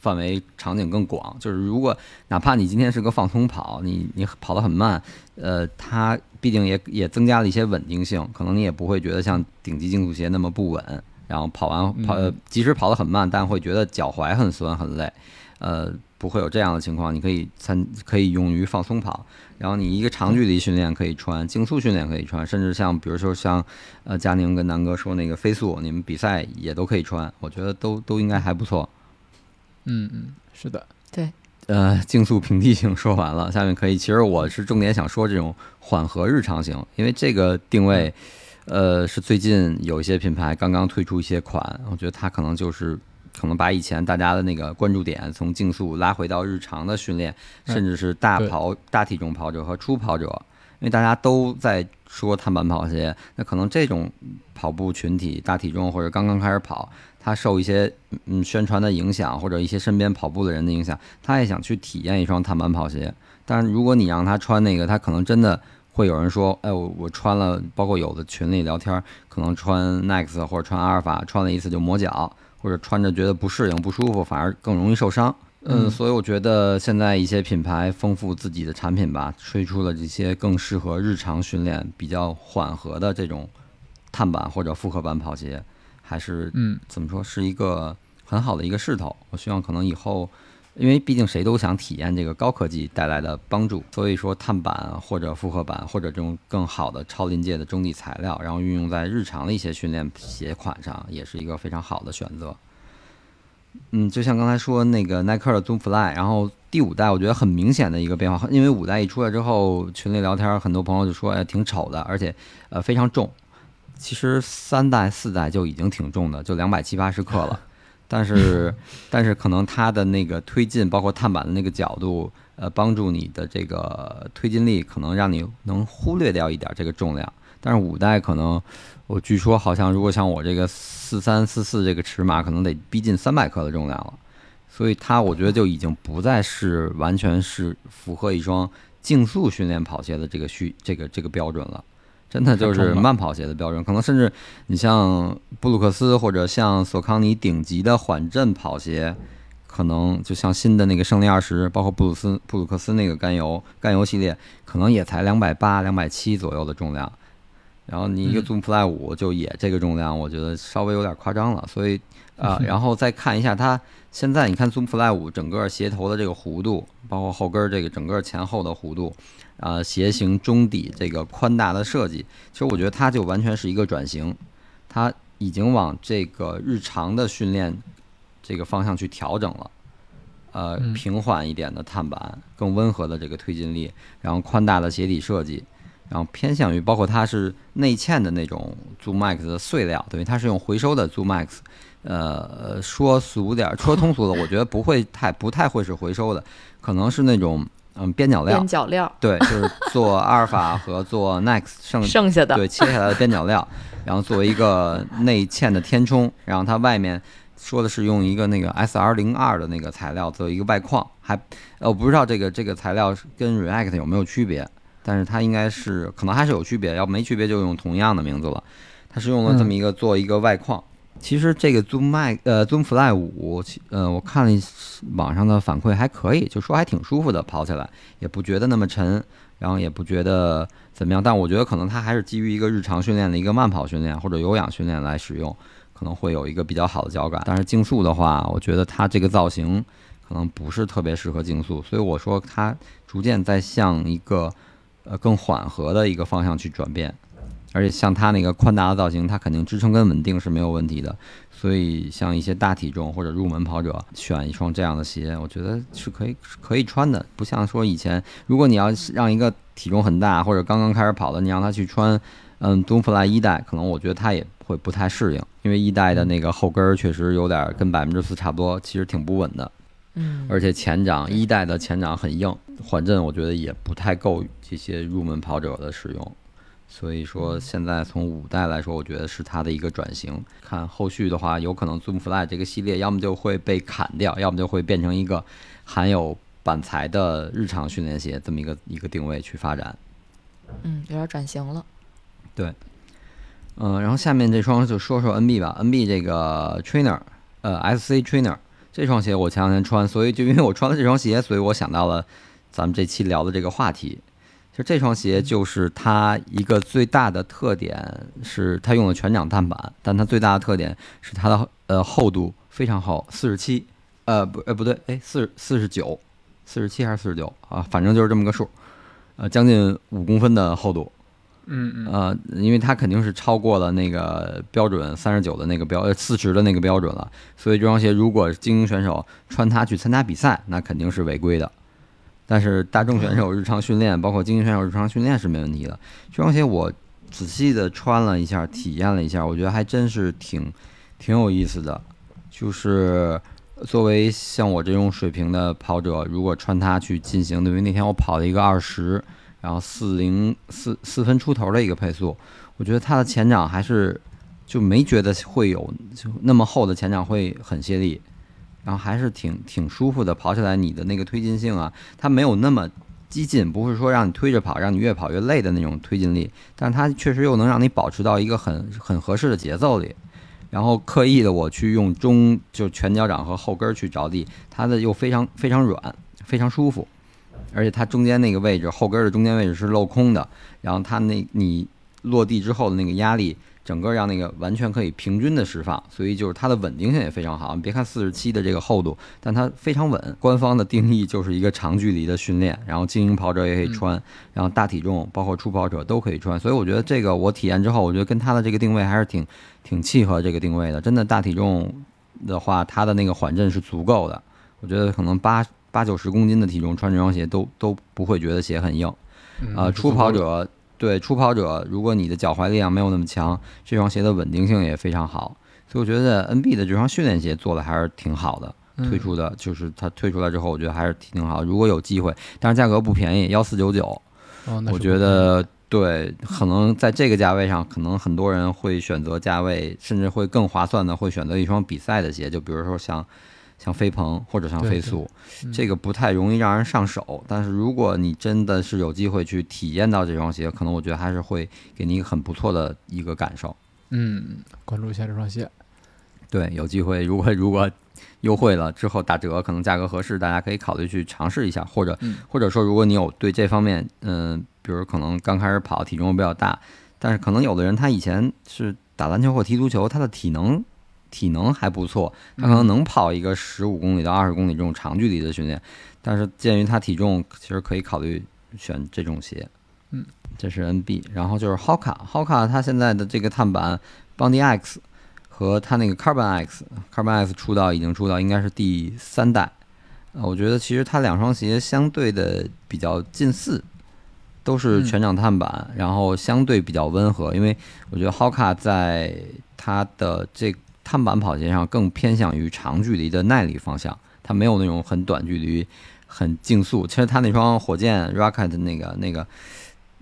范围场景更广，就是如果哪怕你今天是个放松跑，你你跑得很慢，呃，它毕竟也也增加了一些稳定性，可能你也不会觉得像顶级竞速鞋那么不稳。然后跑完跑，即使跑得很慢，但会觉得脚踝很酸很累，呃，不会有这样的情况。你可以参可以用于放松跑，然后你一个长距离训练可以穿，竞速训练可以穿，甚至像比如说像呃佳宁跟南哥说那个飞速，你们比赛也都可以穿，我觉得都都应该还不错。嗯嗯，是的，对，呃，竞速平地型说完了，下面可以，其实我是重点想说这种缓和日常型，因为这个定位。呃，是最近有一些品牌刚刚推出一些款，我觉得它可能就是可能把以前大家的那个关注点从竞速拉回到日常的训练，甚至是大跑、大体重跑者和初跑者，因为大家都在说碳板跑鞋，那可能这种跑步群体大体重或者刚刚开始跑，他受一些嗯宣传的影响或者一些身边跑步的人的影响，他也想去体验一双碳板跑鞋，但是如果你让他穿那个，他可能真的。会有人说，哎，我我穿了，包括有的群里聊天，可能穿 Next 或者穿阿尔法，穿了一次就磨脚，或者穿着觉得不适应、不舒服，反而更容易受伤。嗯，所以我觉得现在一些品牌丰富自己的产品吧，推出了这些更适合日常训练、比较缓和的这种碳板或者复合板跑鞋，还是嗯，怎么说，是一个很好的一个势头。我希望可能以后。因为毕竟谁都想体验这个高科技带来的帮助，所以说碳板或者复合板或者这种更好的超临界的中底材料，然后运用在日常的一些训练鞋款上，也是一个非常好的选择。嗯，就像刚才说那个耐克的 Zoom Fly，然后第五代我觉得很明显的一个变化，因为五代一出来之后，群里聊天很多朋友就说，哎，挺丑的，而且呃非常重。其实三代四代就已经挺重的，就两百七八十克了。[laughs] 但是，但是可能它的那个推进，包括碳板的那个角度，呃，帮助你的这个推进力，可能让你能忽略掉一点这个重量。但是五代可能，我据说好像如果像我这个四三四四这个尺码，可能得逼近三百克的重量了。所以它我觉得就已经不再是完全是符合一双竞速训练跑鞋的这个需这个这个标准了。真的就是慢跑鞋的标准，可能甚至你像布鲁克斯或者像索康尼顶级的缓震跑鞋，可能就像新的那个胜利二十，包括布鲁斯布鲁克斯那个甘油甘油系列，可能也才两百八、两百七左右的重量。然后你一个 Zoom Fly 五就也这个重量，我觉得稍微有点夸张了。所以啊，然后再看一下它现在，你看 Zoom Fly 五整个鞋头的这个弧度，包括后跟这个整个前后的弧度。啊，鞋型中底这个宽大的设计，其实我觉得它就完全是一个转型，它已经往这个日常的训练这个方向去调整了。呃，平缓一点的碳板，更温和的这个推进力，然后宽大的鞋底设计，然后偏向于包括它是内嵌的那种 Zoom Max 的碎料，等于它是用回收的 Zoom Max 呃，说俗点儿，说通俗的，我觉得不会太不太会是回收的，可能是那种嗯边角料边，角料对，就是做阿尔法和做 Next [laughs] 剩剩下的，对切下来的边角料，然后作为一个内嵌的填充，然后它外面说的是用一个那个 SR 零二的那个材料作为一个外框，还呃我不知道这个这个材料跟 React 有没有区别，但是它应该是可能还是有区别，要没区别就用同样的名字了。它是用了这么一个做一个外框。其实这个 Zoom Max 呃 Zoom Fly 五，呃我看了一网上的反馈还可以，就说还挺舒服的，跑起来也不觉得那么沉，然后也不觉得怎么样。但我觉得可能它还是基于一个日常训练的一个慢跑训练或者有氧训练来使用，可能会有一个比较好的脚感。但是竞速的话，我觉得它这个造型可能不是特别适合竞速，所以我说它逐渐在向一个呃更缓和的一个方向去转变。而且像它那个宽大的造型，它肯定支撑跟稳定是没有问题的。所以像一些大体重或者入门跑者选一双这样的鞋，我觉得是可以是可以穿的。不像说以前，如果你要是让一个体重很大或者刚刚开始跑的，你让他去穿嗯 Doom Fly 一代，可能我觉得他也会不太适应，因为一代的那个后跟儿确实有点跟百分之四差不多，其实挺不稳的。嗯，而且前掌一代的前掌很硬，缓震我觉得也不太够这些入门跑者的使用。所以说，现在从五代来说，我觉得是它的一个转型。看后续的话，有可能 Zoom Fly 这个系列要么就会被砍掉，要么就会变成一个含有板材的日常训练鞋这么一个一个定位去发展。嗯，有点转型了。对嗯，然后下面这双就说说 NB 吧，NB 这个 Trainer，呃，SC Trainer 这双鞋我前两天穿，所以就因为我穿了这双鞋，所以我想到了咱们这期聊的这个话题。其实这双鞋就是它一个最大的特点是它用了全掌碳板，但它最大的特点是它的呃厚度非常厚，四十七，呃不呃不对，哎四四十九，四十七还是四十九啊？反正就是这么个数，呃将近五公分的厚度。嗯嗯呃，因为它肯定是超过了那个标准三十九的那个标呃四十的那个标准了，所以这双鞋如果精英选手穿它去参加比赛，那肯定是违规的。但是大众选手日常训练，包括精英选手日常训练是没问题的。这双鞋我仔细的穿了一下，体验了一下，我觉得还真是挺挺有意思的。就是作为像我这种水平的跑者，如果穿它去进行，因为那天我跑了一个二十。然后四零四四分出头的一个配速，我觉得它的前掌还是就没觉得会有就那么厚的前掌会很泄力，然后还是挺挺舒服的，跑起来你的那个推进性啊，它没有那么激进，不是说让你推着跑，让你越跑越累的那种推进力，但它确实又能让你保持到一个很很合适的节奏里。然后刻意的我去用中就全脚掌和后跟去着地，它的又非常非常软，非常舒服。而且它中间那个位置，后跟的中间位置是镂空的，然后它那你落地之后的那个压力，整个让那个完全可以平均的释放，所以就是它的稳定性也非常好。你别看四十七的这个厚度，但它非常稳。官方的定义就是一个长距离的训练，然后精英跑者也可以穿，然后大体重包括初跑者都可以穿。所以我觉得这个我体验之后，我觉得跟它的这个定位还是挺挺契合这个定位的。真的大体重的话，它的那个缓震是足够的。我觉得可能八。八九十公斤的体重穿这双鞋都都不会觉得鞋很硬，嗯啊，初跑者对初跑者，如果你的脚踝力量没有那么强，这双鞋的稳定性也非常好，所以我觉得 NB 的这双训练鞋做的还是挺好的，嗯推出的就是它推出来之后，我觉得还是挺好。如果有机会，但是价格不便宜，幺四九九，我觉得对，可能在这个价位上，可能很多人会选择价位，甚至会更划算的，会选择一双比赛的鞋，就比如说像像飞鹏或者像对对飞速，嗯这个不太容易让人上手。但是如果你真的是有机会去体验到这双鞋，可能我觉得还是会给你一个很不错的一个感受。嗯，关注一下这双鞋。对，有机会，如果 [laughs] 如果优惠了之后打折，可能价格合适，大家可以考虑去尝试一下，或者、嗯或者说，如果你有对这方面，嗯、比如可能刚开始跑，体重比较大，但是可能有的人他以前是打篮球或踢足球，他的体能体能还不错，他可能能跑一个十五公里到二十公里这种长距离的训练，但是鉴于他体重，其实可以考虑选这种鞋。嗯，这是 NB，然后就是 Hoka，Hoka 它现在的这个碳板 Bondi X 和它那个 Carbon X，Carbon X 出道已经出道应该是第三代，呃，我觉得其实它两双鞋相对的比较近似，都是嗯全掌碳板，然后相对比较温和，因为我觉得 Hoka 在它的这碳板跑鞋上更偏向于长距离的耐力方向，它没有那种很短距离、很竞速。其实它那双火箭 Rocket 那个那个，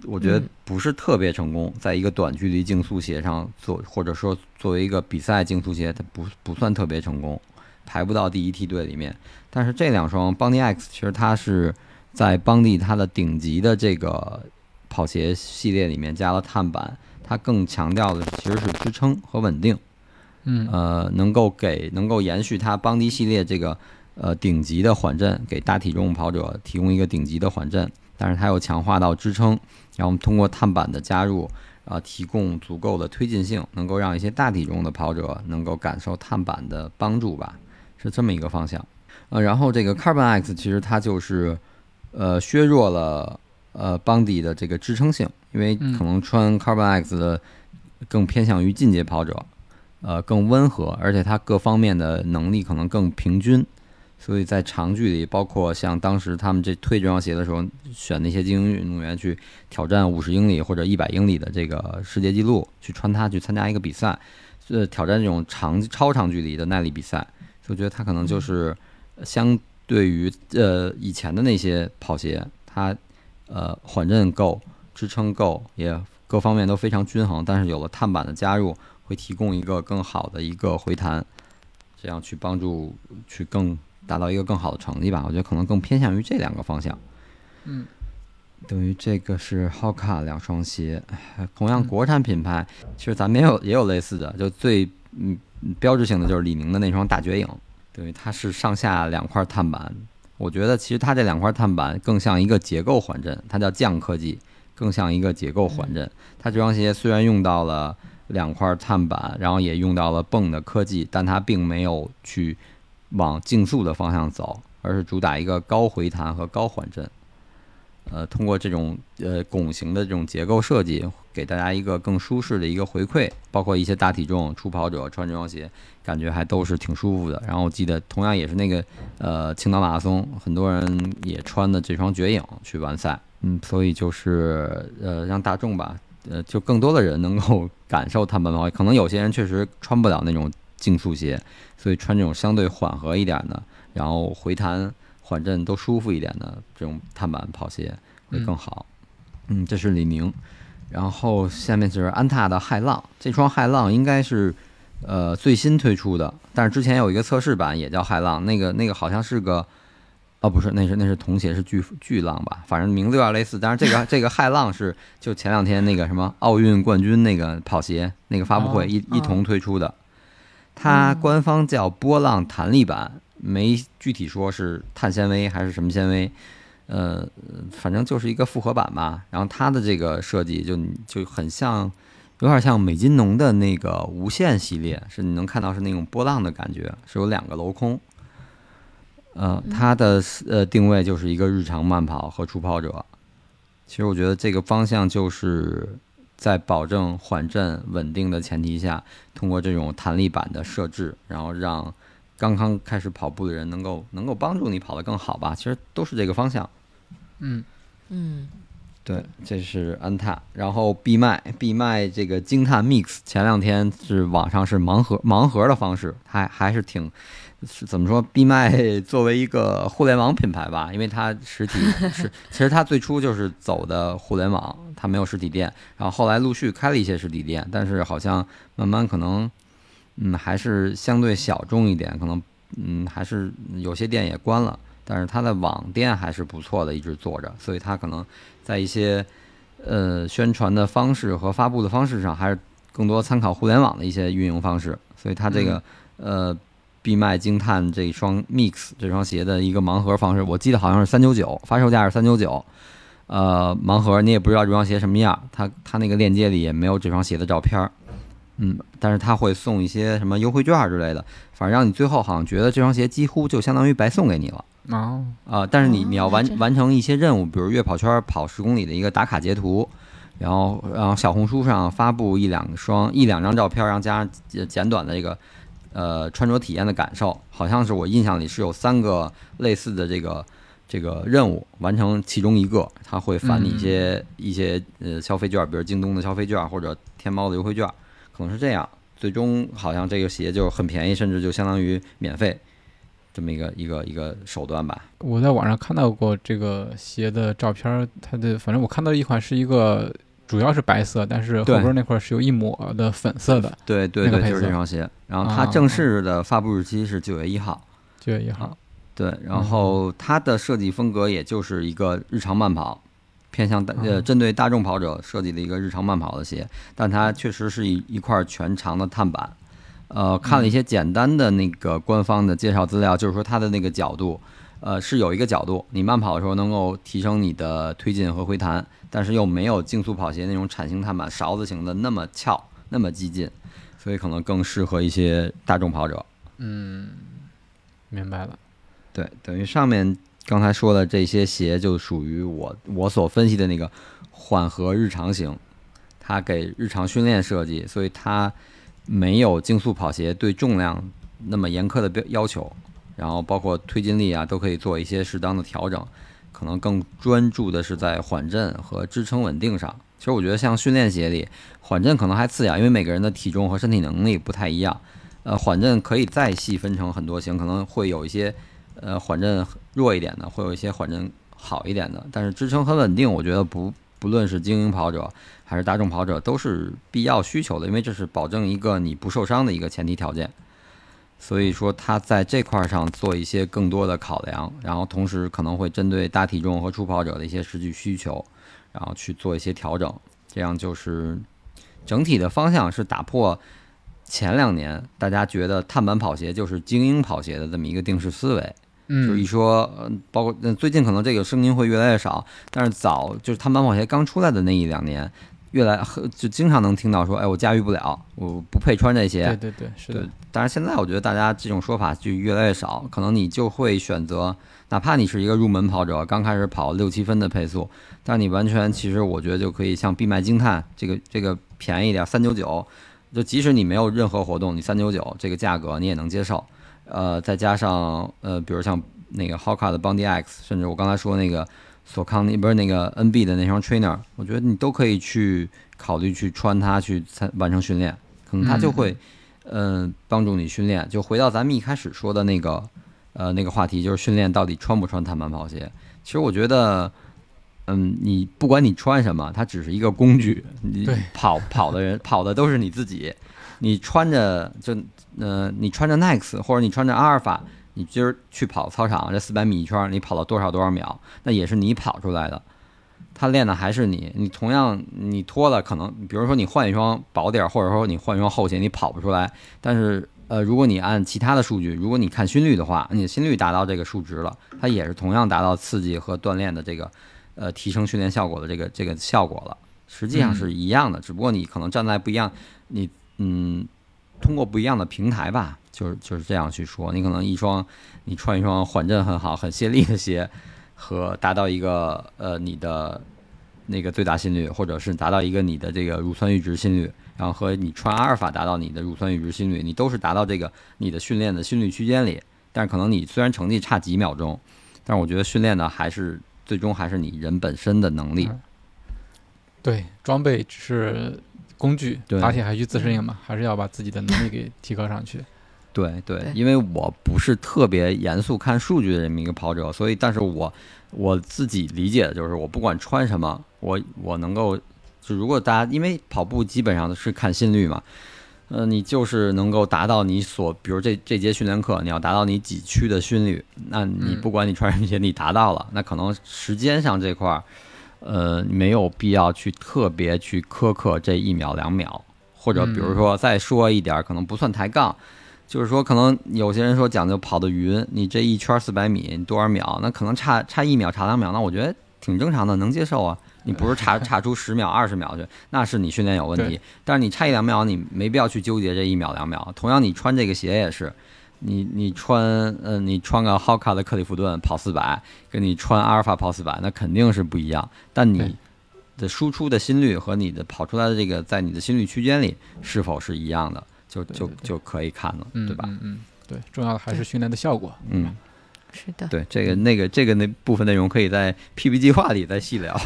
我觉得嗯不是特别成功，在一个短距离竞速鞋上做，或者说作为一个比赛竞速鞋，它不不算特别成功，排不到第一梯队里面。但是这两双邦迪 X 其实它是在邦迪它的顶级的这个跑鞋系列里面加了碳板，它更强调的其实是支撑和稳定。嗯呃，能够给能够延续它邦迪系列这个呃顶级的缓震，给大体重跑者提供一个顶级的缓震，但是它又强化到支撑，然后通过碳板的加入，啊、提供足够的推进性，能够让一些大体重的跑者能够感受碳板的帮助吧，是这么一个方向。呃，然后这个 Carbon X 其实它就是呃削弱了呃邦迪的这个支撑性，因为嗯可能穿 Carbon X 的更偏向于进阶跑者，呃更温和，而且它各方面的能力可能更平均，所以在长距离，包括像当时他们这退这双鞋的时候，选那些精英运动员去挑战五十英里或者一百英里的这个世界纪录，去穿它去参加一个比赛，呃，挑战这种长超长距离的耐力比赛，所以我觉得它可能就是相对于呃以前的那些跑鞋，它呃缓震够，支撑够，也各方面都非常均衡，但是有了碳板的加入，会提供一个更好的一个回弹，这样去帮助去更达到一个更好的成绩吧。我觉得可能更偏向于这两个方向。嗯，等于这个是 Hoka 两双鞋，哎同样嗯国产品牌，其实咱们也有也有类似的，就最嗯标志性的就是李宁的那双大绝影，等于它是上下两块碳板。我觉得其实它这两块碳板更像一个结构缓震，它叫降科技，更像一个结构缓震。它这双鞋虽然用到了两块碳板，然后也用到了泵的科技，但它并没有去往竞速的方向走，而是主打一个高回弹和高缓震。呃，通过这种呃拱形的这种结构设计，给大家一个更舒适的一个回馈，包括一些大体重初跑者穿这双鞋，感觉还都是挺舒服的。然后我记得同样也是那个呃青岛马拉松，很多人也穿的这双绝影去完赛，嗯，所以就是呃让大众吧，呃就更多的人能够 [laughs] 感受碳板跑，可能有些人确实穿不了那种竞速鞋，所以穿这种相对缓和一点的，然后回弹。缓震都舒服一点的这种碳板跑鞋会更好。嗯，这是李宁，然后下面就是安踏的骇浪，这双骇浪应该是呃最新推出的，但是之前有一个测试版也叫骇浪，那个那个好像是个。哦，不是，那是那是童鞋，是巨巨浪吧？反正名字有点类似。但是这个这个骇浪是就前两天那个什么奥运冠军那个跑鞋那个发布会哦一一同推出的，它官方叫波浪弹力版，没具体说是碳纤维还是什么纤维，呃，反正就是一个复合版吧。然后它的这个设计就就很像，有点像美津浓的那个无限系列，是你能看到是那种波浪的感觉，是有两个镂空。呃，它的呃定位就是一个日常慢跑和初跑者。其实我觉得这个方向就是在保证缓震稳定的前提下，通过这种弹力板的设置，然后让刚刚开始跑步的人能够能够帮助你跑得更好吧。其实都是这个方向。嗯嗯对，这是安踏，然后闭麦闭麦这个惊叹 Mix 前两天是网上是盲盒盲盒的方式，还还是挺是怎么说？闭麦 [laughs] 作为一个互联网品牌吧，因为它实体 [laughs] 是其实它最初就是走的互联网，它没有实体店，然后后来陆续开了一些实体店，但是好像慢慢可能嗯还是相对小众一点，可能嗯还是有些店也关了。但是它的网店还是不错的，一直做着，所以它可能在一些呃宣传的方式和发布的方式上，还是更多参考互联网的一些运营方式。所以它这个、呃闭麦惊叹这双 Mix 这双鞋的一个盲盒方式，我记得好像是三九九，发售价是三九九。呃，盲盒你也不知道这双鞋什么样，它它那个链接里也没有这双鞋的照片儿。嗯，但是它会送一些什么优惠券之类的，反正让你最后好像觉得这双鞋几乎就相当于白送给你了。哦，啊、但是你哦你要完完成一些任务，比如月跑圈跑十公里的一个打卡截图，然后然后小红书上发布一两双一两张照片，然后加上简简短的这个呃穿着体验的感受，好像是我印象里是有三个类似的这个这个任务，完成其中一个，它会返你一些、一些呃消费券，比如京东的消费券或者天猫的优惠券，可能是这样。最终好像这个鞋就很便宜，甚至就相当于免费，这么一个一个一个手段吧。我在网上看到过这个鞋的照片，它的反正我看到一款是一个主要是白色，但是后对边那块儿是有一抹的粉色的，对对对，就是这双鞋。然后它啊正式的发布日期是九月一号。九月一号。对，然后它的设计风格也就是一个日常慢跑，偏向大呃嗯针对大众跑者设计的一个日常慢跑的鞋，但它确实是一一块全长的碳板。呃，看了一些简单的那个官方的介绍资料，就是说它的那个角度，呃，是有一个角度，你慢跑的时候能够提升你的推进和回弹，但是又没有竞速跑鞋那种铲型碳板勺子型的那么翘、那么激进，所以可能更适合一些大众跑者。嗯明白了。对，等于上面刚才说的这些鞋就属于我我所分析的那个缓和日常型，它给日常训练设计，所以它没有竞速跑鞋对重量那么严苛的标要求，然后包括推进力啊都可以做一些适当的调整，可能更专注的是在缓震和支撑稳定上。其实我觉得像训练鞋里，缓震可能还次要，因为每个人的体重和身体能力不太一样。呃，缓震可以再细分成很多型，可能会有一些呃缓震弱一点的，会有一些缓震好一点的，但是支撑很稳定，我觉得不不论是精英跑者还是大众跑者都是必要需求的，因为这是保证一个你不受伤的一个前提条件。所以说他在这块儿上做一些更多的考量，然后同时可能会针对大体重和初跑者的一些实际需求，然后去做一些调整，这样就是整体的方向是打破前两年大家觉得碳板跑鞋就是精英跑鞋的这么一个定式思维。就是一嗯，说，呃，包括呃最近可能这个声音会越来越少，但是早就是碳板跑鞋刚出来的那一两年，越来很就经常能听到说，哎，我驾驭不了，我不配穿这些。对对对，是的对，当然现在我觉得大家这种说法就越来越少，可能你就会选择，哪怕你是一个入门跑者，刚开始跑六七分的配速，但你完全其实我觉得就可以像闭麦惊叹这个这个便宜点三九九，就即使你没有任何活动，你三九九这个价格你也能接受。呃，再加上呃，比如像那个 Hoka 的 Bondi X，甚至我刚才说那个索康尼不是那个 NB 的那双 Trainer，我觉得你都可以去考虑去穿它去参完成训练，可能它就会嗯、呃帮助你训练。就回到咱们一开始说的那个呃那个话题，就是训练到底穿不穿碳板跑鞋。其实我觉得。嗯，你不管你穿什么，它只是一个工具。你对跑跑的人 [laughs] 跑的都是你自己，你穿着就呃，你穿着 Next 或者你穿着阿尔法，你今儿去跑操场这四百米一圈儿，你跑了多少多少秒，那也是你跑出来的。他练的还是你，你同样你脱了，可能比如说你换一双薄点儿，或者说你换一双厚鞋，你跑不出来。但是呃，如果你按其他的数据，如果你看心率的话，你的心率达到这个数值了，它也是同样达到刺激和锻炼的这个呃提升训练效果的这个这个效果了。实际上是一样的，只不过你可能站在不一样，你嗯通过不一样的平台吧，就是就是这样去说。你可能一双你穿一双缓震很好、很泄力的鞋，和达到一个呃你的那个最大心率，或者是达到一个你的这个乳酸阈值心率，然后和你穿阿尔法达到你的乳酸阈值心率，你都是达到这个你的训练的心率区间里。但是可能你虽然成绩差几秒钟，但是我觉得训练呢还是最终还是你人本身的能力。嗯对，装备只是工具，对打铁还需自身硬嘛，还是要把自己的能力给提高上去。对对对，因为我不是特别严肃看数据的这么一个跑者，所以但是我我自己理解的就是，我不管穿什么，我我能够就如果大家因为跑步基本上是看心率嘛，呃，你就是能够达到你所，比如这这节训练课你要达到你几区的心率，那你嗯。不管你穿什么鞋，你达到了，那可能时间上这块儿，呃，没有必要去特别去苛刻这一秒两秒，或者比如说再说一点儿，可能不算抬杠。就是说，可能有些人说讲究跑得匀，你这一圈四百米你多少秒？那可能差差一秒、差两秒，那我觉得挺正常的，能接受啊。你不是差差出十秒、二十秒去，那是你训练有问题。但是你差一两秒，你没必要去纠结这一秒两秒。同样，你穿这个鞋也是，你你穿呃你穿个 Hoka 的克里夫顿跑四百，跟你穿阿尔法跑四百，那肯定是不一样。但你的输出的心率和你的跑出来的这个在你的心率区间里是否是一样的，就就就可以看了，嗯，对吧？嗯嗯，对，重要的还是训练的效果。嗯，是的，对，这个那个这个那部分内容可以在 PP 计划里再细聊。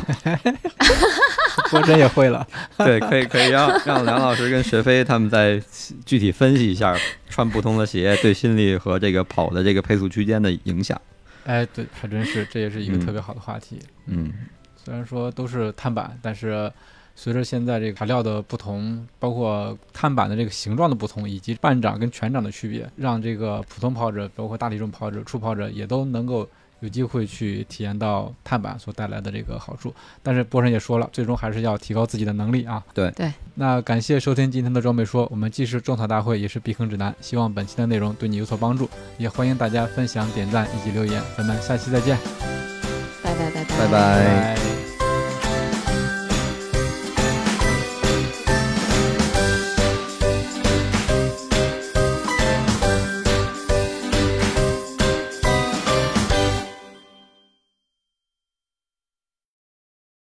郭真也会了。对，可以可以让让梁老师跟学飞他们再具体分析一下穿不同的鞋对心率和这个跑的这个配速区间的影响。哎，对，还真是，这也是一个特别好的话题。嗯，虽然说都是碳板，但是随着现在这个材料的不同，包括碳板的这个形状的不同，以及半掌跟全掌的区别，让这个普通跑者，包括大体重跑者、初跑者也都能够有机会去体验到碳板所带来的这个好处。但是波神也说了，最终还是要提高自己的能力啊。对对。那感谢收听今天的装备说，我们既是种草大会，也是避坑指南，希望本期的内容对你有所帮助，也欢迎大家分享、点赞以及留言。咱们下期再见，拜拜拜拜拜拜。拜。